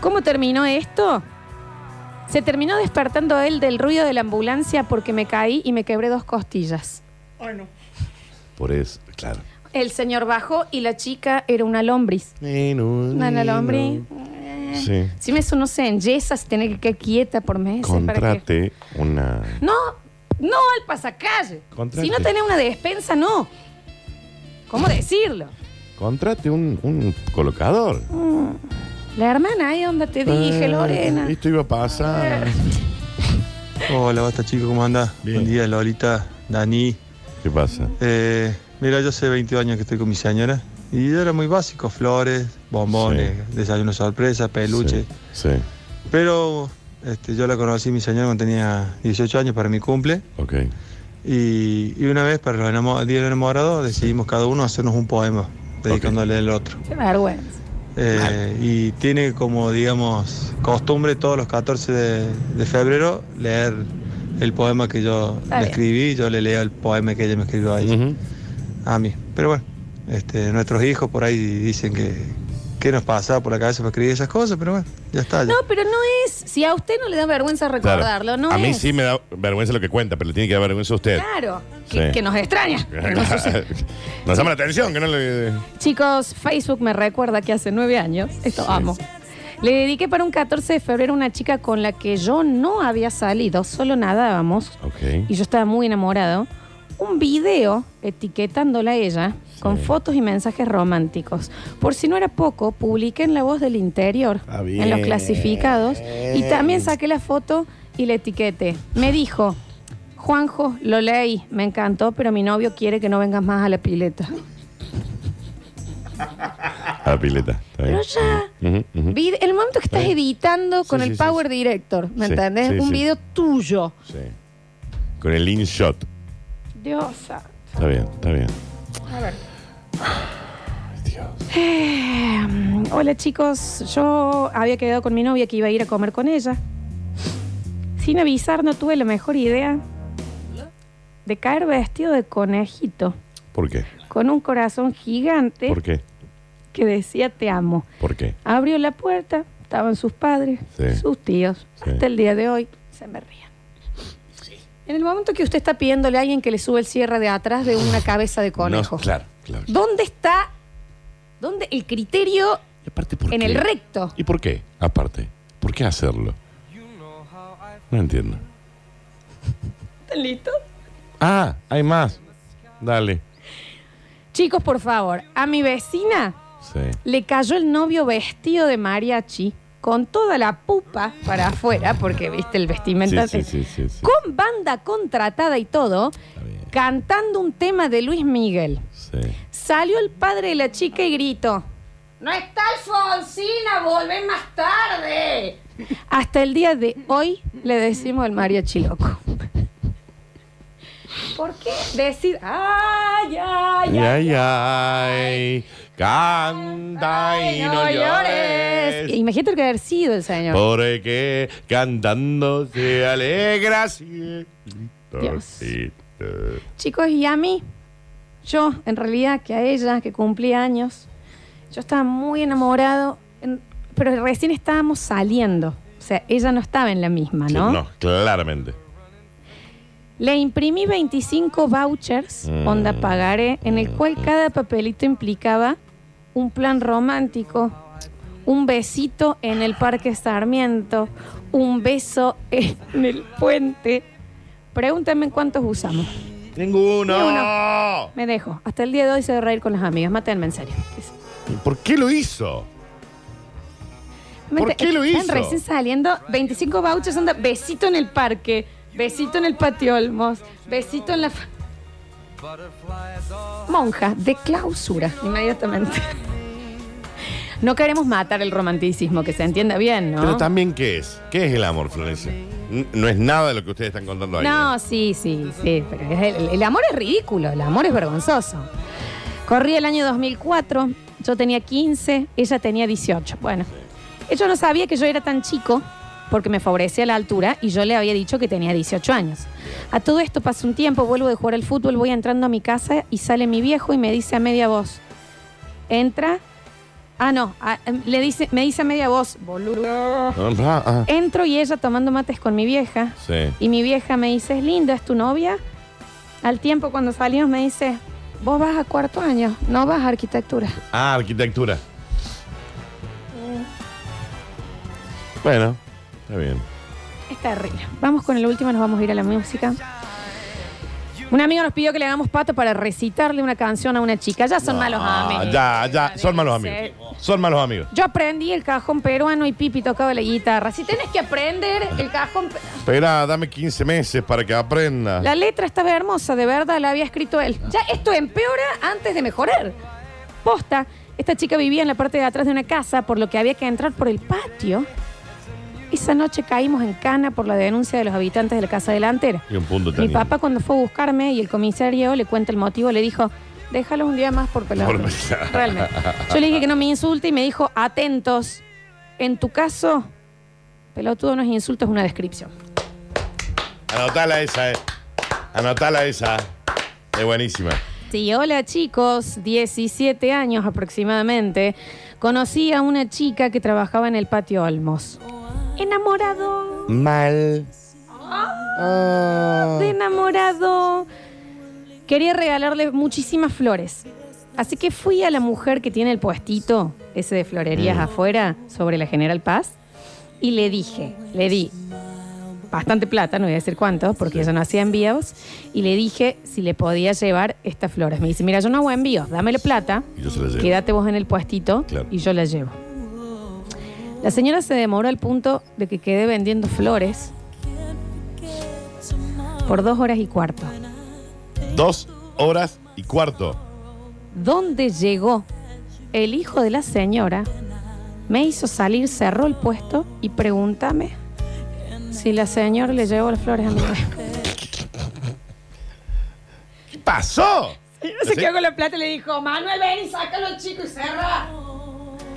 ¿Cómo terminó esto? Se terminó despertando él del ruido de la ambulancia porque me caí y me quebré dos costillas. Por eso, claro. El señor bajó y la chica era una lombriz. Una una lombriz. Sí. Si me eso no se enyesa, se tiene que quedar quieta por meses. ¿para qué? Contrate una. No, no al pasacalle. Contrate. Si no tenés una despensa, no. ¿Cómo decirlo? Contrate un, un colocador. Mm. La hermana, ahí donde te dije, Eh, Lorena. Esto iba a pasar. Hola, basta chico, ¿cómo andás? Buen día, Lolita, Dani. ¿Qué pasa? Eh, mira, yo hace 20 años que estoy con mi señora y era muy básico, flores, bombones, desayuno sorpresa, peluche. Sí. Pero este, yo la conocí, mi señora, cuando tenía 18 años para mi cumple. Ok. Y, y una vez, para los Día del Enamorado, decidimos cada uno hacernos un poema dedicándole al otro. Qué vergüenza. Eh, y tiene como, digamos, costumbre todos los 14 de, de febrero leer el poema que yo le escribí, yo le leo el poema que ella me escribió a ella, a mí. Pero bueno, este, nuestros hijos por ahí dicen que, que nos pasa por la cabeza para escribir esas cosas, pero bueno, ya está. ya. No, pero no es. Si a usted no le da vergüenza Claro. recordarlo, no a mí es. sí me da vergüenza lo que cuenta, pero le tiene que dar vergüenza a usted. Claro, que, Sí. que nos extraña. Nos llama la atención que no le. Chicos, Facebook me recuerda que hace nueve años, esto amo. Le dediqué para un 14 de febrero a una chica con la que yo no había salido, solo nadábamos. Ok. Y yo estaba muy enamorado. Un video etiquetándola a ella con fotos y mensajes románticos. Por si no era poco, publiqué en La Voz del Interior, en los bien. clasificados, y también saqué la foto y la etiqueté. Me dijo, Juanjo, lo leí, me encantó, pero mi novio quiere que no vengas más a la pileta. A la pileta. está bien. Pero ya. Ujú, ujú. Vi- el momento que estás Sí. editando con Sí, el sí, sí, Power Director, ¿me Sí, entendés? sí, Un sí. video tuyo. Sí. Con el InShot. Dios. santo. Está bien, está bien. A ver. Eh, hola chicos, yo había quedado con mi novia que iba a ir a comer con ella. Sin avisar, no tuve la mejor idea de caer vestido de conejito, ¿Por qué? con un corazón gigante ¿Por qué? que decía te amo. ¿Por qué? Abrió la puerta, estaban sus padres, Sí. sus tíos. Sí. Hasta el día de hoy se me rían. En el momento que usted está pidiéndole a alguien que le sube el cierre de atrás de una cabeza de conejo, No, claro, claro. ¿dónde está dónde el criterio en el recto? ¿Y por qué? Aparte, ¿por qué hacerlo? No entiendo. ¿Están listos? Ah, hay más. Dale. Chicos, por favor, a mi vecina Sí. le cayó el novio vestido de mariachi con toda la pupa para afuera, porque viste el vestimenta. Sí, sí, sí, sí, sí. Con banda contratada y todo, cantando un tema de Luis Miguel. Sí. Salió el padre de la chica y gritó: ¡No está Alfonsina! ¡Volvé más tarde! Hasta el día de hoy le decimos el mariachi loco. ¿Por qué decir ay, ay, Ay, ay? ay, ay. Canta y no llores. Imagínate lo que haber sido el señor. Porque cantando se alegra Dios. Chicos, y a mí, yo, en realidad, que a ella, que cumplía años, yo estaba muy enamorado, en- pero recién estábamos saliendo. O sea, ella no estaba en la misma, Sí, ¿no? no, claramente. Le imprimí 25 vouchers, Mm. onda pagaré, en el cual cada papelito implicaba un plan romántico, un besito en el Parque Sarmiento, un beso en el puente. Pregúntame cuántos usamos. Ninguno. Ni uno. Me dejo. Hasta el día de hoy se a reír con las amigas. Mátenme en serio. ¿Por qué lo hizo? ¿Por qué lo Están hizo? recién saliendo 25 vouchers, onda besito en el parque, besito en el patio Olmos, besito en la... fa- Monja, de clausura, inmediatamente. No queremos matar el romanticismo, que se entienda bien, ¿no? Pero también, ¿qué es? ¿Qué es el amor, Florencia? N- No es nada de lo que ustedes están contando ahí. No, sí, sí, sí, pero es el, el amor es ridículo, el amor es vergonzoso. Corrí el año 2004, yo tenía 15, ella tenía 18. Bueno, ella no sabía que yo era tan chico porque me favorecía la altura y yo le había dicho que tenía 18 años. A todo esto pasa un tiempo, vuelvo de jugar al fútbol, voy entrando a mi casa y sale mi viejo y me dice a media voz, entra. Ah, no, ah, em, le dice, me dice a media voz, boludo. Ah, Entro y ella tomando mates con mi vieja. sí. Y mi vieja me dice, es linda, es tu novia. Al tiempo cuando salimos me dice, vos vas a cuarto año, no vas a arquitectura. Ah, arquitectura. Bueno, está bien. Es terrible. Vamos con el último, nos vamos a ir a la música. Un amigo nos pidió que le hagamos pato para recitarle una canción a una chica. Ya son malos amigos. ya, ya, son malos amigos. Son malos amigos. Yo aprendí el cajón peruano y Pipi tocaba la guitarra. Si tenés que aprender el cajón... pe- Espera, dame 15 meses para que aprenda. La letra estaba hermosa, de verdad, la había escrito él. Ya esto empeora antes de mejorar. Posta, esta chica vivía en la parte de atrás de una casa, por lo que había que entrar por el patio. Esa noche caímos en cana por la denuncia de los habitantes de la casa delantera. Y un punto Mi papá cuando fue a buscarme y el comisario le cuenta el motivo, le dijo, déjalo un día más por pelado. Por- Realmente. Yo le dije que no me insulte y me dijo, atentos. En tu caso, pelotudo no es insulto, es una descripción. Anotala esa, eh. Anotala esa. Es buenísima. Sí, hola chicos, 17 años aproximadamente. Conocí a una chica que trabajaba en el patio Olmos. Enamorado, Mal. de enamorado. Quería regalarle muchísimas flores. Así que fui a la mujer que tiene el puestito, ese de florerías Mm. afuera, sobre la General Paz, y le dije, le di bastante plata, no voy a decir cuánto, porque ella no hacía envíos, y le dije si le podía llevar estas flores. Me dice, mira, yo no hago envíos, dámele plata, Y yo se la llevo. quédate vos en el puestito Claro. y yo la llevo. La señora se demoró al punto de que quedé vendiendo flores por dos horas y cuarto. Dos horas y cuarto. ¿Dónde llegó el hijo de la señora? Me hizo salir, cerró el puesto y pregúntame si la señora le llevó las flores a mi hijo. ¿Qué pasó? Se quedó con la plata y le dijo, Manuel, ven y sácalo, chico, y cerra.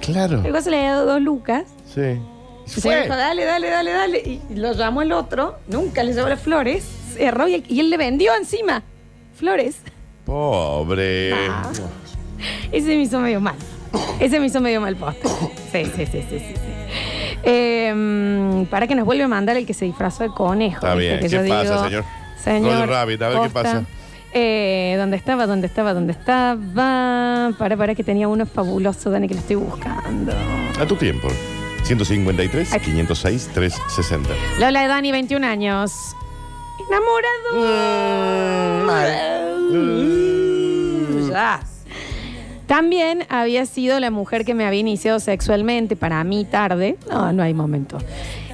Claro. Luego se le dio dos lucas. Sí. Y se dijo, dale, dale, dale, dale. Y lo llamó el otro, nunca le llevó las flores, cerró y él, y él le vendió encima flores. Pobre. Ah. Ese me hizo medio mal. Ese me hizo medio mal poste. Sí, sí, sí, sí, sí. Eh, para que nos vuelva a mandar el que se disfrazó de conejo. Está bien. Que ¿Qué yo pasa, digo, señor? Señor. Rabbit, a ver qué pasa. Eh, ¿Dónde estaba? ¿Dónde estaba? ¿Dónde estaba? Para, para que tenía uno fabuloso, Dani, que lo estoy buscando. A tu tiempo. 153, 506, 360. Lola de Dani, 21 años. Enamorado. Mm, Ya. También había sido la mujer que me había iniciado sexualmente, para mí tarde. No, no hay momento.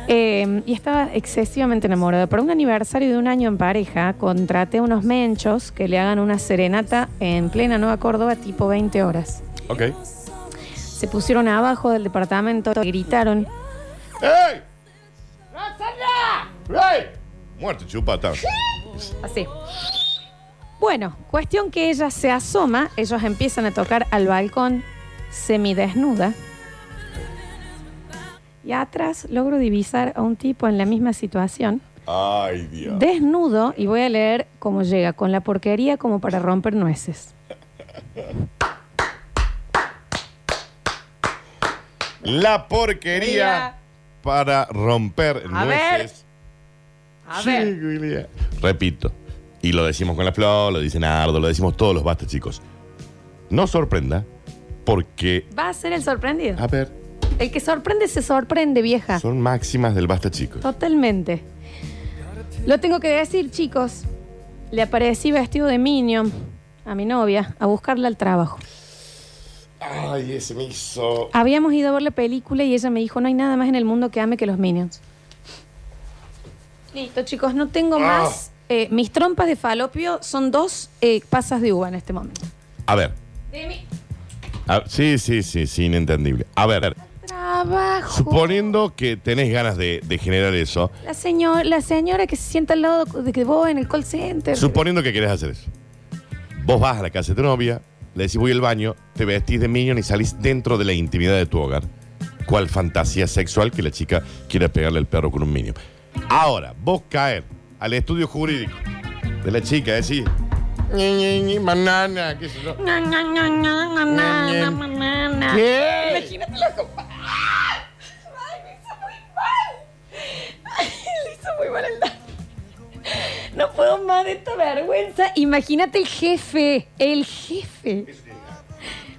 Eh, y estaba excesivamente enamorada. Para un aniversario de un año en pareja, contraté unos menchos que le hagan una serenata en plena Nueva Córdoba, tipo 20 horas. Ok. Se pusieron abajo del departamento, gritaron. ¡Ey! ¡Ey! Muerto, chupata. Así. Bueno, cuestión que ella se asoma, ellos empiezan a tocar al balcón semidesnuda. Y atrás logro divisar a un tipo en la misma situación, Ay, Dios. desnudo, y voy a leer cómo llega, con la porquería como para romper nueces. La porquería para romper A ver. nueces. A Sí, Julia. Repito. Y lo decimos con la flor, lo dice Nardo, lo decimos todos los basta, chicos. No sorprenda, porque, Va a ser el sorprendido. a ver, El que sorprende se sorprende, vieja. son máximas del basta, chicos. Totalmente. Lo tengo que decir, chicos. Le aparecí vestido de Minion a mi novia a buscarla al trabajo. Ay, ese me hizo. Habíamos ido a ver la película y ella me dijo, no hay nada más en el mundo que ame que los Minions. Listo, chicos, no tengo Ah. más. Eh, mis trompas de falopio son dos eh, pasas de uva en este momento. A ver. De mi a- sí, sí, sí, sí, inentendible. A ver, trabajo. suponiendo que tenés ganas de, de generar eso, La, señor, la señora que se sienta al lado de que vos en el call center. suponiendo que querés hacer eso. Vos vas a la casa de tu novia, le decís voy al baño, te vestís de minion y salís dentro de la intimidad de tu hogar. ¿Cuál fantasía sexual que la chica quiera pegarle al perro con un minion? Ahora, vos caer al estudio jurídico de la chica, decís. Banana, qué sé yo. No, no, no, no, banana, banana. ¿Qué? Imagínate la copa. Ay, me hizo muy mal. Ay, le hizo muy mal el daño. No puedo más de esta vergüenza. Imagínate el jefe. El jefe.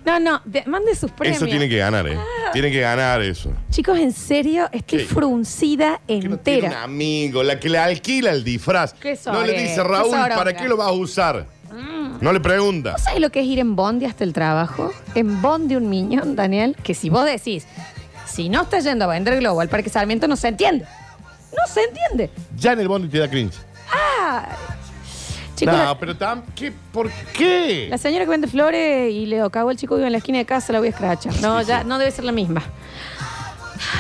No, no, de- mande sus premios. Eso tiene que ganar, ¿eh? Ah. Tiene que ganar eso. Chicos, en serio, estoy ¿Qué? fruncida Tiene un entera. amigo, la que le alquila el disfraz. Qué no le sorete, dice, qué Raúl, soronga. ¿para qué lo vas a usar? Mm. No le pregunta. ¿Vos sabés lo que es ir en bondi hasta el trabajo? En bondi un miñón, Daniel, que si vos decís, si no estás yendo a vender globo al Parque Sarmiento, no se entiende. No se entiende. Ya en el bondi te da cringe. Ah. Chicos, no, la, pero tam, ¿qué? ¿por qué? la señora que vende flores y le cagó el chico vive en la esquina de casa, la voy a escrachar. No, ya no debe ser la misma.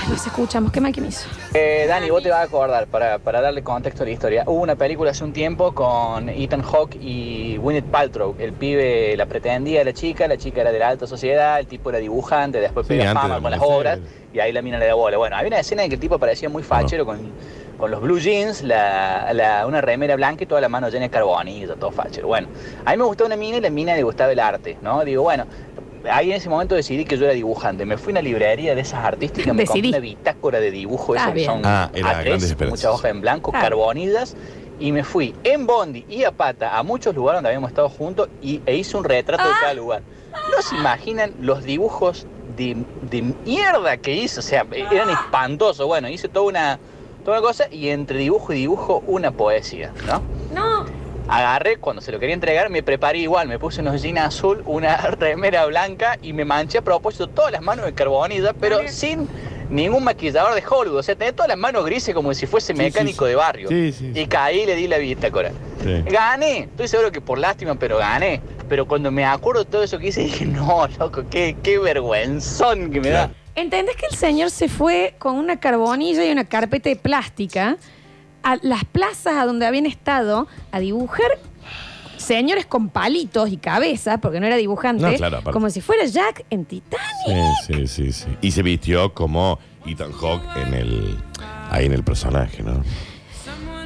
Ay, los escuchamos, qué mal que me hizo. Eh, Dani, vos te vas a acordar, para, para darle contexto a la historia, hubo una película hace un tiempo con Ethan Hawke y Gwyneth Paltrow. El pibe la pretendía a la chica, la chica era de la alta sociedad, el tipo era dibujante, después Sí, fama de con las obras y ahí la mina le da bola. Bueno, había una escena en que el tipo parecía muy fachero con, con los blue jeans, la, la- una remera blanca y toda la mano llena de carbonillo, todo fachero. Bueno, a mí me gustaba una mina y la mina le gustaba el arte, ¿no? Digo, bueno, ahí en ese momento decidí que yo era dibujante. Me fui a una librería de esas artísticas, me compré una bitácora de dibujo, Está esas son Ah, era A3, Grandes Esperanzas. muchas hojas en blanco, Claro. carbonillas. Y me fui en Bondi y a pata a muchos lugares donde habíamos estado juntos y, e hice un retrato de Ah. cada lugar. ¿No se imaginan los dibujos de, de mierda que hice? O sea, eran espantosos. Bueno, hice toda una, toda una cosa y entre dibujo y dibujo una poesía, ¿no? No. Agarré, cuando se lo quería entregar, me preparé igual, me puse unos jeans azul, una remera blanca y me manché a propósito todas las manos de carbonilla, pero sin ningún maquillador de Hollywood. O sea, tenía todas las manos grises como si fuese mecánico sí, sí. de barrio. Sí, sí, sí. Y caí y le di la bitácora. Sí. Gané, estoy seguro que por lástima, pero gané. Pero cuando me acuerdo de todo eso que hice, dije, no, loco, qué, qué vergüenzón que me da. ¿Entendés que el señor se fue con una carbonilla y una carpeta de plástica a las plazas a donde habían estado a dibujar señores con palitos y cabeza, porque no era dibujante, No, claro, aparte. como si fuera Jack en Titanic? Sí, sí, sí, sí. Y se vistió como Ethan Hawke en el, ahí en el personaje, ¿no?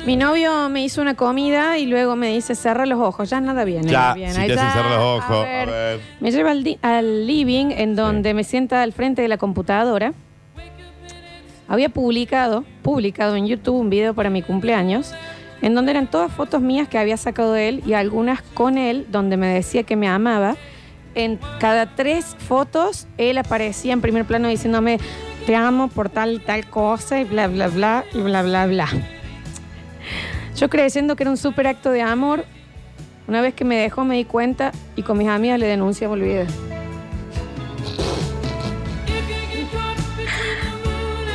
Mi novio me hizo una comida y luego me dice, cerra los ojos. Ya nada viene. Ya, bien. si Ahí te hacen cerrar los ojos, a a ver. Me lleva al, di- al living en donde me sienta al frente de la computadora. Había publicado, publicado en YouTube un video para mi cumpleaños, en donde eran todas fotos mías que había sacado de él y algunas con él, donde me decía que me amaba. En cada tres fotos, él aparecía en primer plano diciéndome, te amo por tal y tal cosa, y bla, bla, bla, y bla, bla, bla. Yo creyendo que era un súper acto de amor, una vez que me dejó me di cuenta y con mis amigas le denunciamos el video.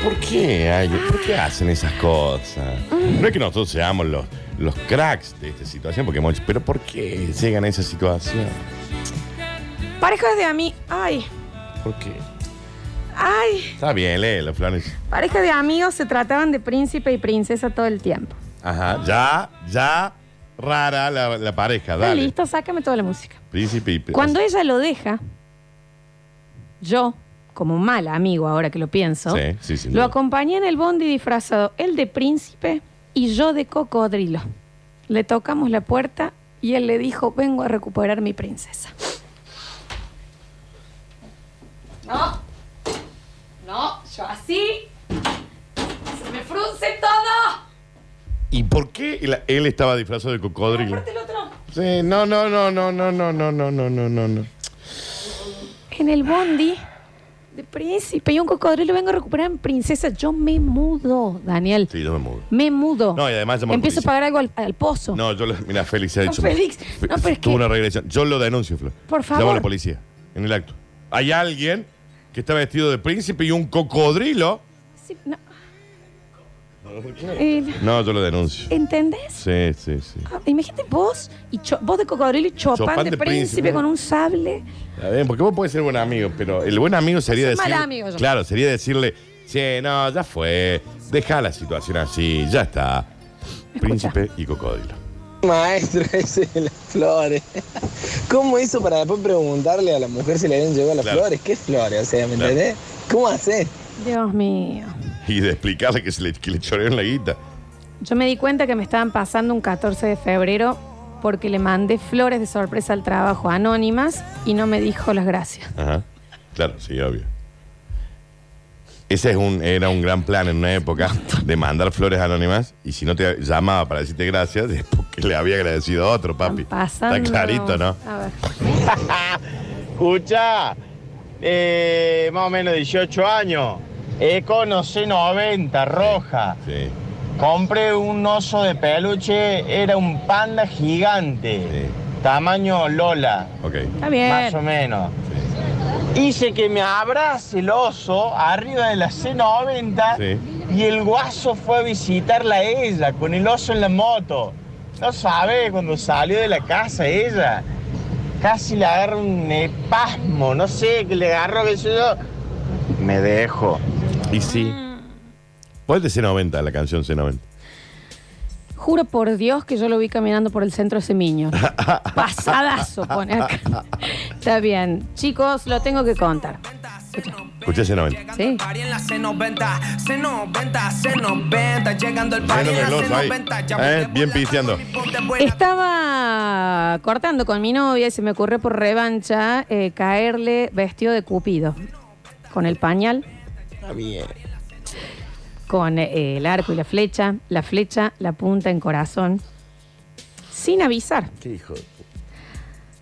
¿Por qué, hay- ¿Por qué hacen esas cosas? No es que nosotros seamos los, los cracks de esta situación, porque hemos- pero ¿por qué llegan a esa situación? Parejas de amigos. Ay, ¿Por qué? ay. Está bien, léelo, Flores. Parejas de amigos se trataban de príncipe y princesa todo el tiempo. Ajá, ya, ya, rara la, la pareja, dale. listo, sácame toda la música. Príncipe y Cuando ella lo deja, yo, como mal amigo ahora que lo pienso, Sí, sí, sin lo duda. acompañé en el bondi disfrazado, él de príncipe y yo de cocodrilo. Le tocamos la puerta y él le dijo, vengo a recuperar mi princesa. No, no, yo así, se me frunce todo. ¿Y por qué él, él estaba disfrazado de cocodrilo? Aparte el otro. Sí, no, no, no, no, no, no, no, no, no, no, no, no. En el bondi de príncipe y un cocodrilo vengo a recuperar mi princesa. Yo me mudo, Daniel. Sí, yo me mudo. Me mudo. No, y además llamo a la Empiezo a policía. pagar algo al, al pozo. No, yo lo, mira, Félix se ha No, dicho. Félix, no, pero es Tuvo que- una regresión. Yo lo denuncio, Flor. Por favor. Llamo a la policía, en el acto. Hay alguien que está vestido de príncipe y un cocodrilo. Sí, no. Eh, No, yo lo denuncio. ¿Entendés? Sí, sí, sí. Ah, imagínate vos y Cho- vos de cocodrilo y Chopin, Chopin de, de príncipe, príncipe. con un sable. Está bien, porque vos podés ser buen amigo, pero el buen amigo sería Soy mal decirle. amigo yo. Claro, sería decirle, che, no, ya fue. Deja la situación así, ya está. Príncipe y cocodrilo. Maestro ese de las flores. ¿Cómo hizo para después preguntarle a la mujer si le habían llegado las Claro. flores? ¿Qué flores? O sea, ¿me Claro. entendés? ¿Cómo haces? Dios mío. Y de explicarle que, se le, que le chorearon la guita. Yo me di cuenta que me estaban pasando un 14 de febrero porque le mandé flores de sorpresa al trabajo anónimas y no me dijo las gracias. Ajá. Claro, sí, obvio. Ese es un, era un gran plan en una época de mandar flores anónimas y si no te llamaba para decirte gracias, es porque le había agradecido a otro, papi. Pasando. Está clarito, ¿no? A ver. Escucha, eh, más o menos 18 años. Econo C90, roja. Sí. Compré un oso de peluche, era un panda gigante. Tamaño Lola. Ok. Está bien. Más o menos. Hice que me abrace el oso arriba de la C90 Sí. y el guaso fue a visitarla a ella con el oso en la moto. No sabe, cuando salió de la casa ella, casi le agarra un espasmo, no sé, que le agarró, qué sé yo. Me dejo. Y sí. ¿Cuál de C90, la canción C90? Juro por Dios que yo lo vi caminando por el centro de Semiño. Pasadazo, pone acá. Está bien. Chicos, lo tengo que contar. Escuché C90. Sí. en la C90, C90, C90, llegando el party en la Lleno de gloss ahí. C90, ya Eh, Bien pisteando. Estaba cortando con mi novia y se me ocurrió por revancha eh, caerle vestido de Cupido. Con el pañal, Está bien. con eh, el arco y la flecha, la flecha, la punta en corazón, sin avisar. Qué hijo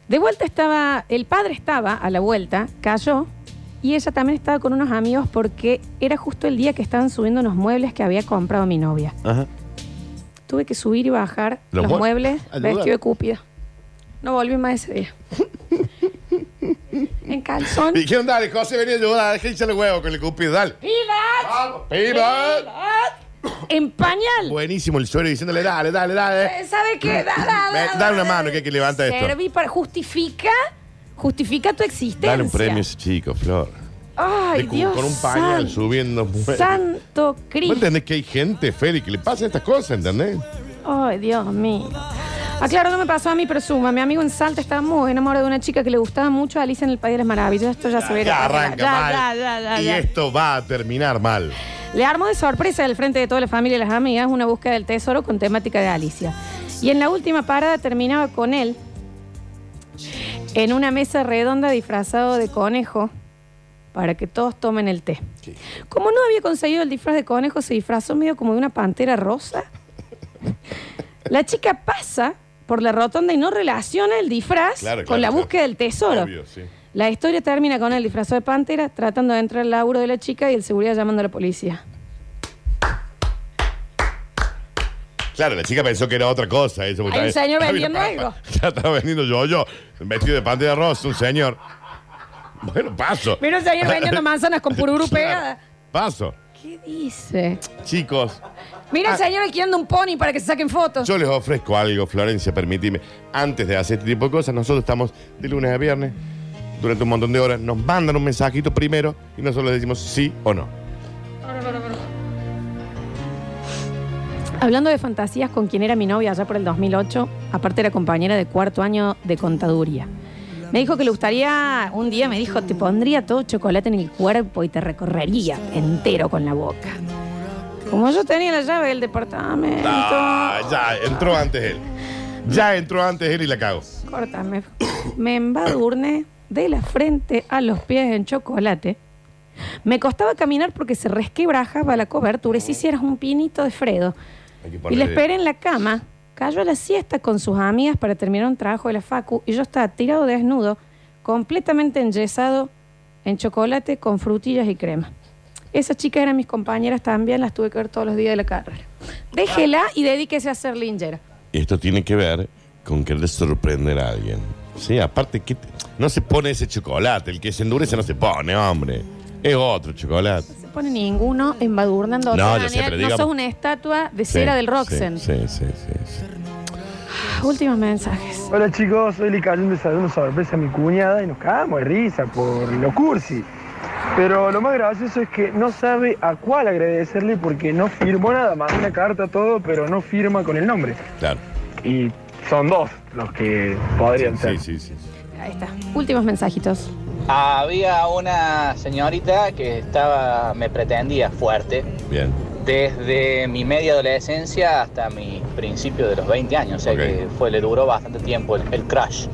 de vuelta estaba, el padre estaba a la vuelta, cayó y ella también estaba con unos amigos porque era justo el día que estaban subiendo unos muebles que había comprado mi novia. Ajá. Tuve que subir y bajar Los los, mue- muebles vestido de cúpida. No volví más ese día. en calzón. Dijeron, dale, José, vení a ayudar, el huevo con el cupido, dale. ¡Pivot! ¡Pivot! En pañal. Buenísimo el suero diciéndole, dale, dale, dale. Eh, ¿Sabe qué? Da, da, da, dale una mano que hay que levanta esto. Serví para justifica, justifica tu existencia. Dale un premio a ese chico, Flor. Ay, De cu- Dios con un pañal santo. subiendo. Santo ¿Vos Cristo. entendés que hay gente, Feli, que le pasa estas cosas, ¿entendés? Ay, Dios mío. Ah, claro, no me pasó a mí, pero suma. Mi amigo en Salta estaba muy enamorado de una chica que le gustaba mucho a Alicia en el País de las Maravillas. Esto ya se ve. Ya arranca ya, mal. ya, y esto va a terminar mal. Le armó de sorpresa al frente de toda la familia y las amigas una búsqueda del tesoro con temática de Alicia. Y en la última parada terminaba con él en una mesa redonda disfrazado de conejo para que todos tomen el té. Como no había conseguido el disfraz de conejo, se disfrazó medio como de una pantera rosa. La chica pasa por la rotonda y no relaciona el disfraz Claro, con claro, la claro. búsqueda del tesoro. Obvio, sí. La historia termina con el disfrazado de pantera tratando de entrar al laburo de la chica y el seguridad llamando a la policía. Claro, la chica pensó que era otra cosa. Eso, Hay un señor vendiendo algo. Ya estaba vendiendo yo, yo, vestido de pantera rosa, un señor. Bueno, paso. Mira un señor vendiendo manzanas con pururú pegada. Paso. ¿Qué dice? Chicos, Mira el señor alquilando un pony para que se saquen fotos. yo les ofrezco algo, Florencia, permitime. Antes de hacer este tipo de cosas, nosotros estamos de lunes a viernes, durante un montón de horas, nos mandan un mensajito primero y nosotros les decimos sí o no. Hablando de fantasías con quien era mi novia allá por el 2008, aparte era compañera de cuarto año de contaduría. Me dijo que le gustaría, un día me dijo, te pondría todo chocolate en el cuerpo y te recorrería entero con la boca. Como yo tenía la llave del departamento, Ah, ya, entró antes él. Ya entró antes él y la cago. córtame, me embadurné de la frente a los pies en chocolate. Me costaba caminar porque se resquebrajaba la cobertura y si hicieras un pinito de Fredo. Hay que Y ponerle- le esperé en la cama. Cayó a la siesta con sus amigas para terminar un trabajo de la Facu y yo estaba tirado desnudo, completamente enyesado en chocolate con frutillas y crema. Esas chicas eran mis compañeras también, las tuve que ver todos los días de la carrera. Déjela y dedíquese a ser lingera. Esto tiene que ver con querer sorprender a alguien. Sí, aparte, que no se pone ese chocolate. El que se endurece no se pone, hombre. Es otro chocolate. No se pone ninguno embadurnando. No, yo sé, pero no sos una estatua de cera Sí, del Roxen. Sí, sí, sí. sí. Últimos mensajes. Hola chicos, hoy le cayó un desayuno sorpresa a mi cuñada y nos cagamos de risa por lo cursi. Pero lo más gracioso es que no sabe a cuál agradecerle porque no firmó nada, mandó una carta, todo, pero no firma con el nombre. Claro. Y son dos los que podrían ser. Sí, sí, sí. Ahí está. Últimos mensajitos. Había una señorita que estaba, me pretendía fuerte Bien. desde mi media adolescencia hasta mi principio de los 20 años, o sea que fue, le duró bastante tiempo el, el crush.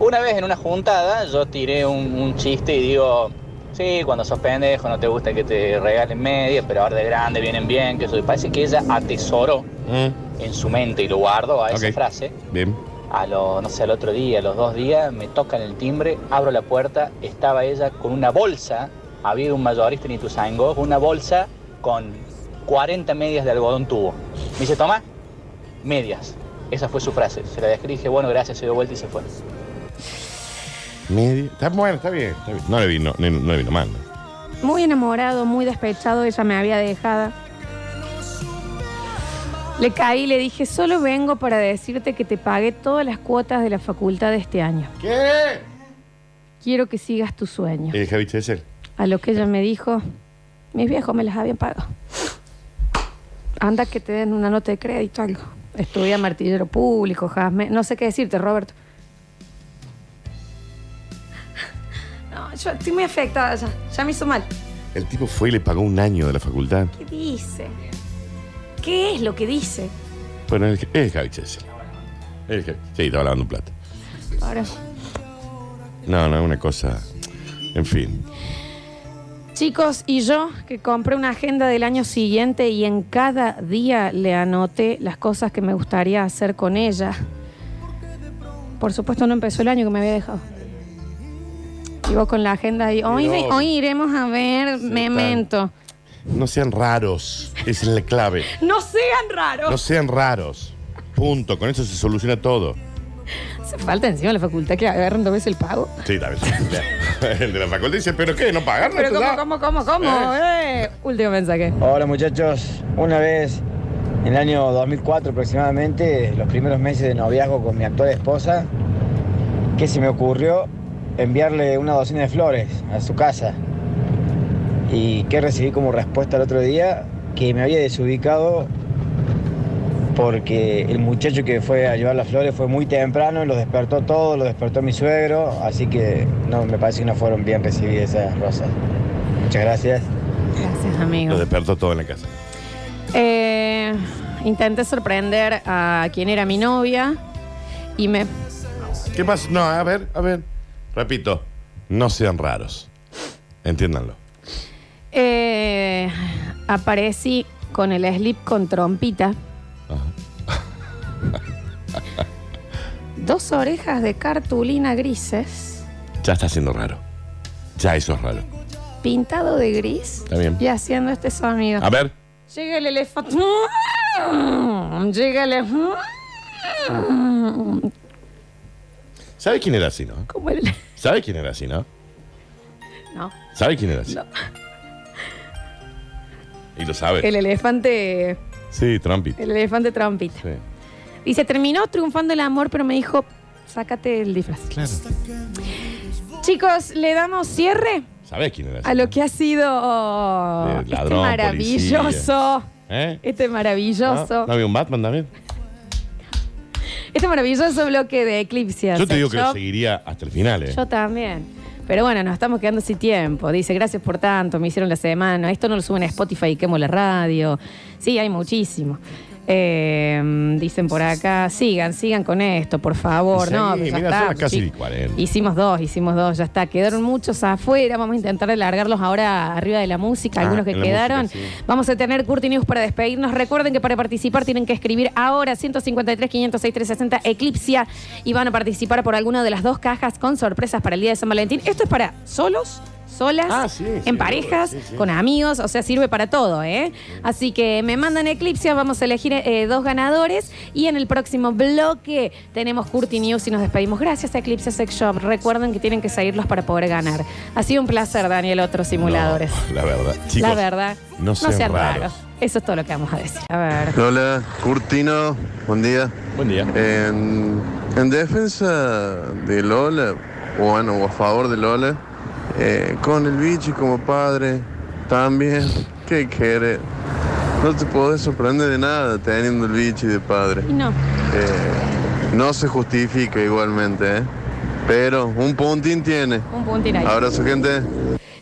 Una vez en una juntada yo tiré un, un chiste y digo, sí, cuando sos pendejo no te gusta que te regalen media, pero ahora de grande vienen bien, que eso. Y parece que ella atesoró Mm, en su mente y lo guardó a esa frase. Bien. A lo, no sé, al otro día, a los dos días, me tocan el timbre, abro la puerta, estaba ella con una bolsa, había un mayorista en Ituzaingó, una bolsa con 40 medias de algodón tubo. Me dice, toma, medias. Esa fue su frase. Se la dejé y dije, bueno, gracias, se dio vuelta y se fue. Media. Está bueno, está bien, está bien. No le vino, no, no le vino mal. ¿no? Muy enamorado, muy despechado, ella me había dejado. Le caí y le dije, solo vengo para decirte que te pagué todas las cuotas de la facultad de este año. ¿Qué? Quiero que sigas tu sueño. El Javi Chesel. A lo que ella me dijo, mis viejos me las habían pagado. Anda que te den una nota de crédito, algo. Estudia martillero público, Jasme. No sé qué decirte, Roberto. No, yo estoy muy afectada ya. Ya me hizo mal. El tipo fue y le pagó un año de la facultad. ¿Qué dice? ¿Qué es lo que dice? Bueno, es Chesel. El Javi- Sí, estaba lavando un plato. Ahora. No, no, una cosa. En fin. Chicos, y yo que compré una agenda del año siguiente y en cada día le anoté las cosas que me gustaría hacer con ella. Por supuesto no empezó el año que me había dejado. Y vos con la agenda y hoy, hoy iremos a ver Memento. No sean raros. Esa es la clave. No sean raros. No sean raros. Punto. Con eso se soluciona todo. Hace falta encima la facultad que agarren dos veces el pago. Sí, está bien. El de la facultad dice, ¿pero qué? ¿No pagar? Pero ¿cómo, cómo, cómo, cómo? Eh, Último mensaje. Hola muchachos, una vez en el año 2004 aproximadamente, los primeros meses de noviazgo con mi actual esposa, que se me ocurrió enviarle una docena de flores a su casa. Y que recibí como respuesta el otro día, que me había desubicado porque el muchacho que fue a llevar las flores fue muy temprano, lo despertó todo, lo despertó mi suegro, así que no, me parece que no fueron bien recibidas esas rosas. Muchas gracias. Gracias, amigo. Lo despertó todo en la casa. Eh, intenté sorprender a quien era mi novia y me ¿Qué pasa? No, a ver, a ver. Repito, no sean raros. Entiéndanlo. eh, aparecí con el slip con trompita. Dos orejas de cartulina grises, Ya está siendo raro. Ya eso es raro. pintado de gris Está bien. y haciendo este sonido. A ver. Llega el elefante. Llega el elefante. ¿Sabe quién era así, no? Como el- ¿Sabe quién era así, no? No. ¿Sabe quién era así? No. Y lo sabe. El elefante. Sí, Trumpy. El elefante trompita. Sí. Dice, terminó triunfando el amor, pero me dijo, sácate el disfraz. Claro. Chicos, ¿le damos cierre ¿Sabe quién era así? a lo que ha sido este ladrón, maravilloso? ¿Eh? Este maravilloso. ¿No? ¿No había un Batman también? Este maravilloso bloque de Eclipse. Yo te digo que lo seguiría hasta el final, ¿eh? Yo también. Pero bueno, nos estamos quedando sin tiempo. Dice, gracias por tanto, me hicieron la semana. Esto no lo suben a Spotify y quemo la radio. Sí, hay muchísimo. Eh, dicen por acá, sigan, sigan con esto, por favor. Sí, no, pero ya mira, está, son casi chicos. 40. Hicimos dos, hicimos dos, ya está. Quedaron muchos afuera. Vamos a intentar alargarlos ahora arriba de la música, Ah, algunos que quedaron. música, sí. Vamos a tener Curti News para despedirnos. Recuerden que para participar tienen que escribir ahora 153 506 360 Eclipsia y van a participar por alguna de las dos cajas con sorpresas para el día de San Valentín. Esto es para solos solas, Ah, sí, sí, en parejas, sí, sí. con amigos, o sea, sirve para todo, ¿eh? Así que me mandan Eclipse, vamos a elegir eh, dos ganadores y en el próximo bloque tenemos Curti News y nos despedimos. Gracias a Eclipse Sex Shop. Recuerden que tienen que seguirlos para poder ganar. Ha sido un placer, Daniel, otros simuladores. La verdad. Chicos, La verdad, no sean raros. Eso es todo lo que vamos a decir. A ver. Hola, Curtino, buen día. Buen día. En, en defensa de Lola, o bueno, o a favor de Lola, eh, con el bichi como padre, también, ¿qué quiere? No te podés sorprender de nada teniendo el bichi de padre. No. Eh, no se justifica igualmente, ¿eh? Pero un puntín tiene. Un puntín ahí. Abrazo, gente.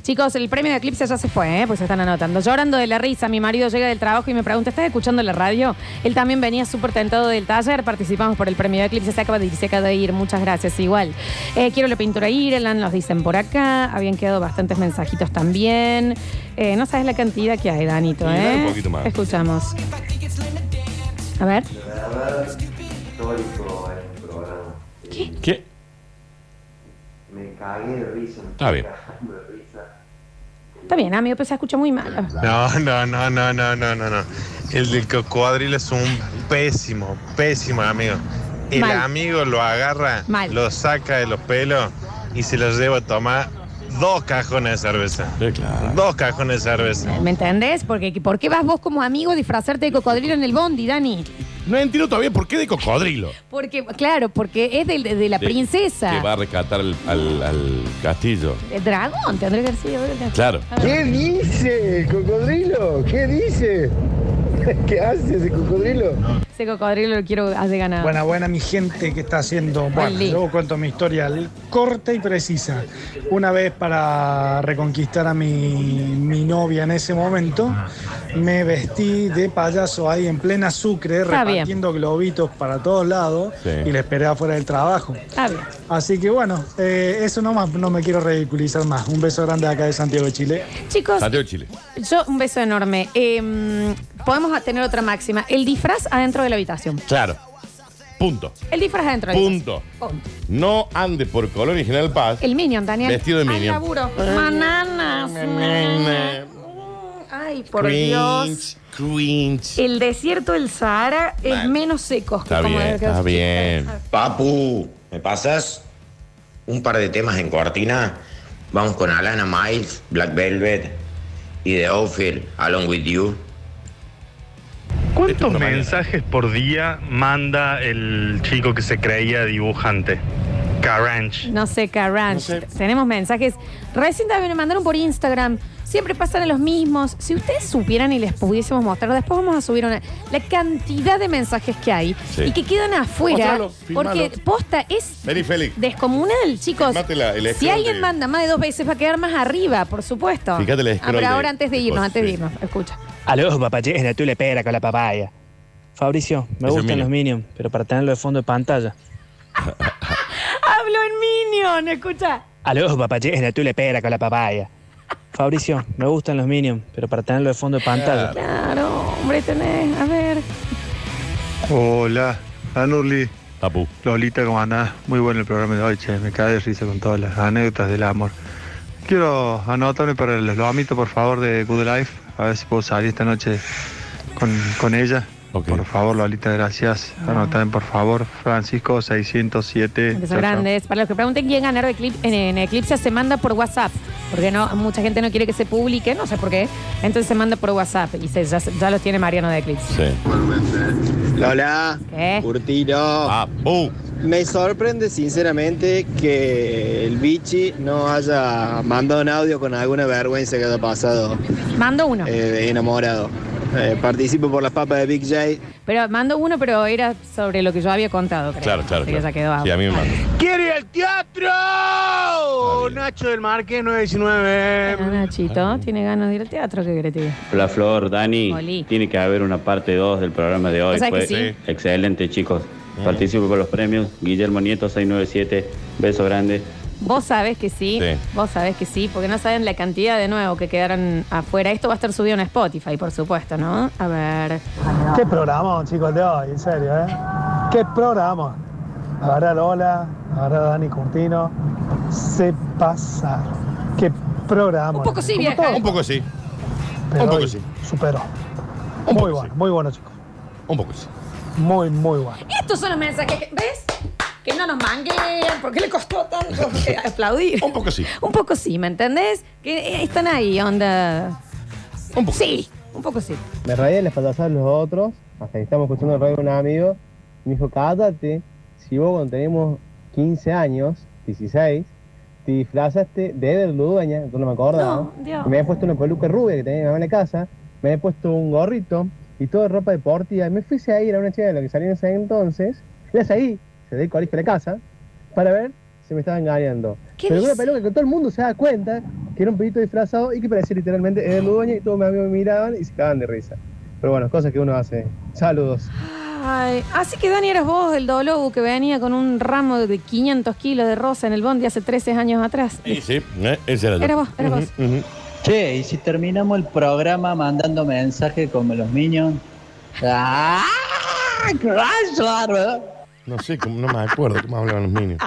Chicos, el premio de Eclipse ya se fue, ¿eh? pues se están anotando. Llorando de la risa, mi marido llega del trabajo y me pregunta, ¿estás escuchando la radio? Él también venía súper tentado del taller, participamos por el premio de Eclipse, se acaba de ir, se acaba de ir, muchas gracias, igual. Eh, quiero la pintura Ireland, nos dicen por acá, habían quedado bastantes mensajitos también. Eh, no sabes la cantidad que hay, Danito, Sí, ¿eh? un poquito más. Escuchamos. A ver. histórico programa. ¿Qué? ¿Qué? Me cagué de risa. Está bien. Está bien, amigo, pero se escucha muy mal. No, no, no, no, no, no, no, no. El del cocodrilo es un pésimo, pésimo amigo. El Mal. amigo lo agarra, Mal. lo saca de los pelos y se lo lleva a tomar dos cajones de cerveza. Dos cajones de cerveza. ¿Me entendés? Porque, ¿Por qué vas vos como amigo a disfrazarte de cocodrilo en el bondi, Dani? No entiendo todavía por qué de cocodrilo. Porque, claro, porque es de, de la De- princesa. Que va a rescatar al, al- al castillo. El dragón, tendría que haber sido. Claro. ¿Qué dice el cocodrilo? ¿Qué dice? ¿Qué hace ese cocodrilo? Ese cocodrilo lo quiero hacer ganar. Buena, buena, mi gente que está haciendo. Bueno, luego cuento mi historia corta y precisa. Una vez para reconquistar a mi, mi novia en ese momento, me vestí de payaso ahí en plena Sucre, Está bien. repartiendo globitos para todos lados Sí. y le esperé afuera del trabajo. Está bien. Así que bueno, eh, eso nomás, no me quiero ridiculizar más. Un beso grande acá de Santiago de Chile. Chicos, Santiago de Chile. yo un beso enorme. Eh, podemos tener otra máxima. El disfraz adentro de la habitación. Claro. Punto. El disfraz adentro de la Punto. habitación. Punto. No ande por Colón y General Paz. El Minion, Daniel. Vestido de Minion. laburo. Bananas. Ay, por Dios. Cringe. El desierto del Sahara es Bueno. menos seco que Está como bien, el que- está bien. Papu, ¿me pasas un par de temas en cortina? Vamos con Alana Miles, Black Velvet y The Outfield, Along With You. ¿Cuántos mensajes por día manda el chico que se creía dibujante? Caranch. No sé, Carranch. Tenemos mensajes. Recién también me mandaron por Instagram. Siempre pasan los mismos. Si ustedes supieran y les pudiésemos mostrar, después vamos a subir una. La cantidad de mensajes que hay Sí. y que quedan afuera. Mostralo, porque posta es Vení, descomunal, chicos. La- si alguien de- manda más de dos veces, va a quedar más arriba, por supuesto. Fíjate el Ah, pero de- ahora antes de irnos, antes de irnos, escucha. Aló, papayes, tú le pera con la papaya. Fabricio, me Es el gustan los Minions, pero para tenerlo de fondo de pantalla. Hablo en Minion, escucha. Aló, papayes, tú le pera con la papaya. Fabricio, me gustan los Minions, pero para tenerlo de fondo de pantalla. Claro, hombre, tenés. A ver. Hola, Anurli. Papu. Lolita, ¿cómo andás? Muy bueno el programa de hoy, che. Me cae de risa con todas las anécdotas del amor. Quiero anotarme para los lomitos, por favor, de Good Life. A ver si puedo salir esta noche con, con ella. Por favor, Lolita, gracias. Anotame, por favor. Francisco 607. Que Chao, son chao. grandes. Para los que pregunten quién ganaron Eclip- en, en Eclipse, se manda por WhatsApp. Porque no, mucha gente no quiere que se publique, no sé por qué. Entonces se manda por WhatsApp y se- ya, ya los tiene Mariano de Eclipse. Lola, ¿Qué? Curtino. Me sorprende sinceramente que el bichi no haya mandado un audio con alguna vergüenza que haya pasado Mando uno. eh, enamorado. Eh, participo por las papas de Big J. Pero mando uno, pero era sobre lo que yo había contado, creo. Claro, claro. Así que claro. ya quedó Sí, a mí me manda. ¡Quiere ir al teatro! Nacho del Marque 919. Bueno, Nachito, tiene ganas de ir al teatro, ¿qué que diga? Hola Flor, Dani. Oli. Tiene que haber una parte 2 del programa de hoy. ¿Vos sabés Fue que sí? excelente, chicos. Participo con los premios. Guillermo Nieto 697. Beso grande. Vos sabés que sí, Sí. vos sabés que sí, porque no saben la cantidad de nuevo que quedaron afuera. Esto va a estar subido en Spotify, por supuesto, ¿no? A ver. Qué programa, chicos, el de hoy, en serio, ¿eh? Qué programa. La verdad, Lola, la verdad, Dani Curtino, se pasaron. Qué Programa. Un poco sí, vieja. todo. Un poco sí. Pero un poco sí. Superó. Un muy poco bueno, muy bueno, chicos. Un poco sí. Muy, muy bueno. Estos son los mensajes que, ¿ves? Que no nos mangueen, ¿por qué le costó tanto aplaudir? Un poco sí. Un poco sí, ¿me entendés? Que eh, están ahí, onda. Un poco Sí, un poco sí. Me reía les pasaban los otros, hasta que estamos escuchando el radio de un amigo, me dijo, cállate, si vos cuando tenemos 15 años, 16, te disfrazaste de Eder Ludueña, yo no me acordaba, No, me había puesto una peluca rubia que tenía mi mamá en la casa, me había puesto un gorrito y toda ropa deportiva, y me fui a ir a una chica de la que salí en ese entonces, y la seguí, se del colegio a la casa, para ver si me estaba engañando. ¿Qué Pero una peluca que todo el mundo se da cuenta que era un pedito disfrazado y que parecía literalmente Eder Ludueña, y todos mis amigos me miraban y se cagaban de risa. Pero bueno, cosas que uno hace. Saludos. Ay, así que Dani eras vos el dolobu que venía con un ramo de 500 kilos de rosa en el bondi hace 13 años atrás. Sí, sí. eh, ese era yo. Era vos, era vos. Ujú. Che, y si terminamos el programa mandando mensajes como los Minions. ¡Ah! ¡Crash! No sé, cómo- no me acuerdo cómo hablaban los niños.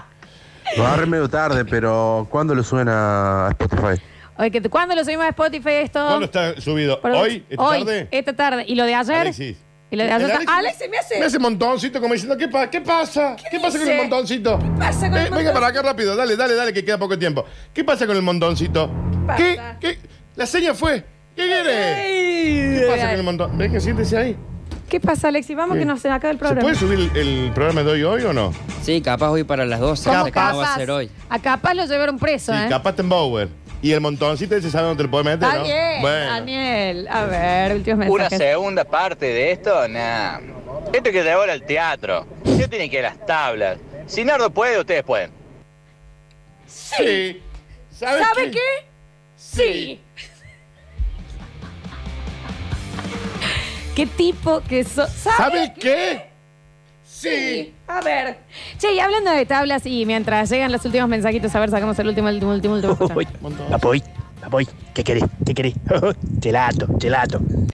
Lo agarré medio tarde, pero ¿cuándo lo suben a Spotify? Oye, que ¿cuándo lo subimos a Spotify esto? ¿Cuándo está subido? ¿Hoy? ¿Esta Hoy, tarde? Esta tarde. ¿Y lo de ayer? Alexis. ¿Y lo de ayer? El Alexis, Alexis me hace... Me hace montoncito como diciendo, ¿qué, pa- qué pasa? ¿Qué, pasa con dice? el montoncito? ¿Qué pasa con el Venga montoncito? para acá rápido, dale, dale, dale, que queda poco tiempo. ¿Qué pasa con el montoncito? ¿Qué? pasa? ¿Qué? La seña fue. ¿Qué quiere? ¿Qué pasa con el montón? ¿Ves que siéntese ahí? ¿Qué pasa, Alexis? Vamos ¿Qué? que nos se acaba el ¿Se programa. puede subir el, el programa de hoy hoy o no? Sí, capaz hoy para las 12. ¿Cómo sé no va a ser hoy. A capaz lo llevaron preso, Sí, ¿eh? capaz en Bower. Y el montoncito ese sabe dónde te lo puede meter, ¿no? Bueno. Daniel. A ver, últimos Una mensajes. segunda parte de esto, nah. Esto hay que llevar al teatro. Yo tienen que ir a las tablas. Si Nardo puede, ustedes pueden. Sí. ¿Sabes ¿Sabe qué? Sí. ¿Qué tipo que sos? ¿Sabe, ¿Sabe qué? Sí. A ver. Che, y hablando de tablas y mientras llegan los últimos mensajitos, a ver, sacamos el último, el último, el último, el último. Papoy, papoy, ¿qué querés? ¿Qué querés? gelato, gelato.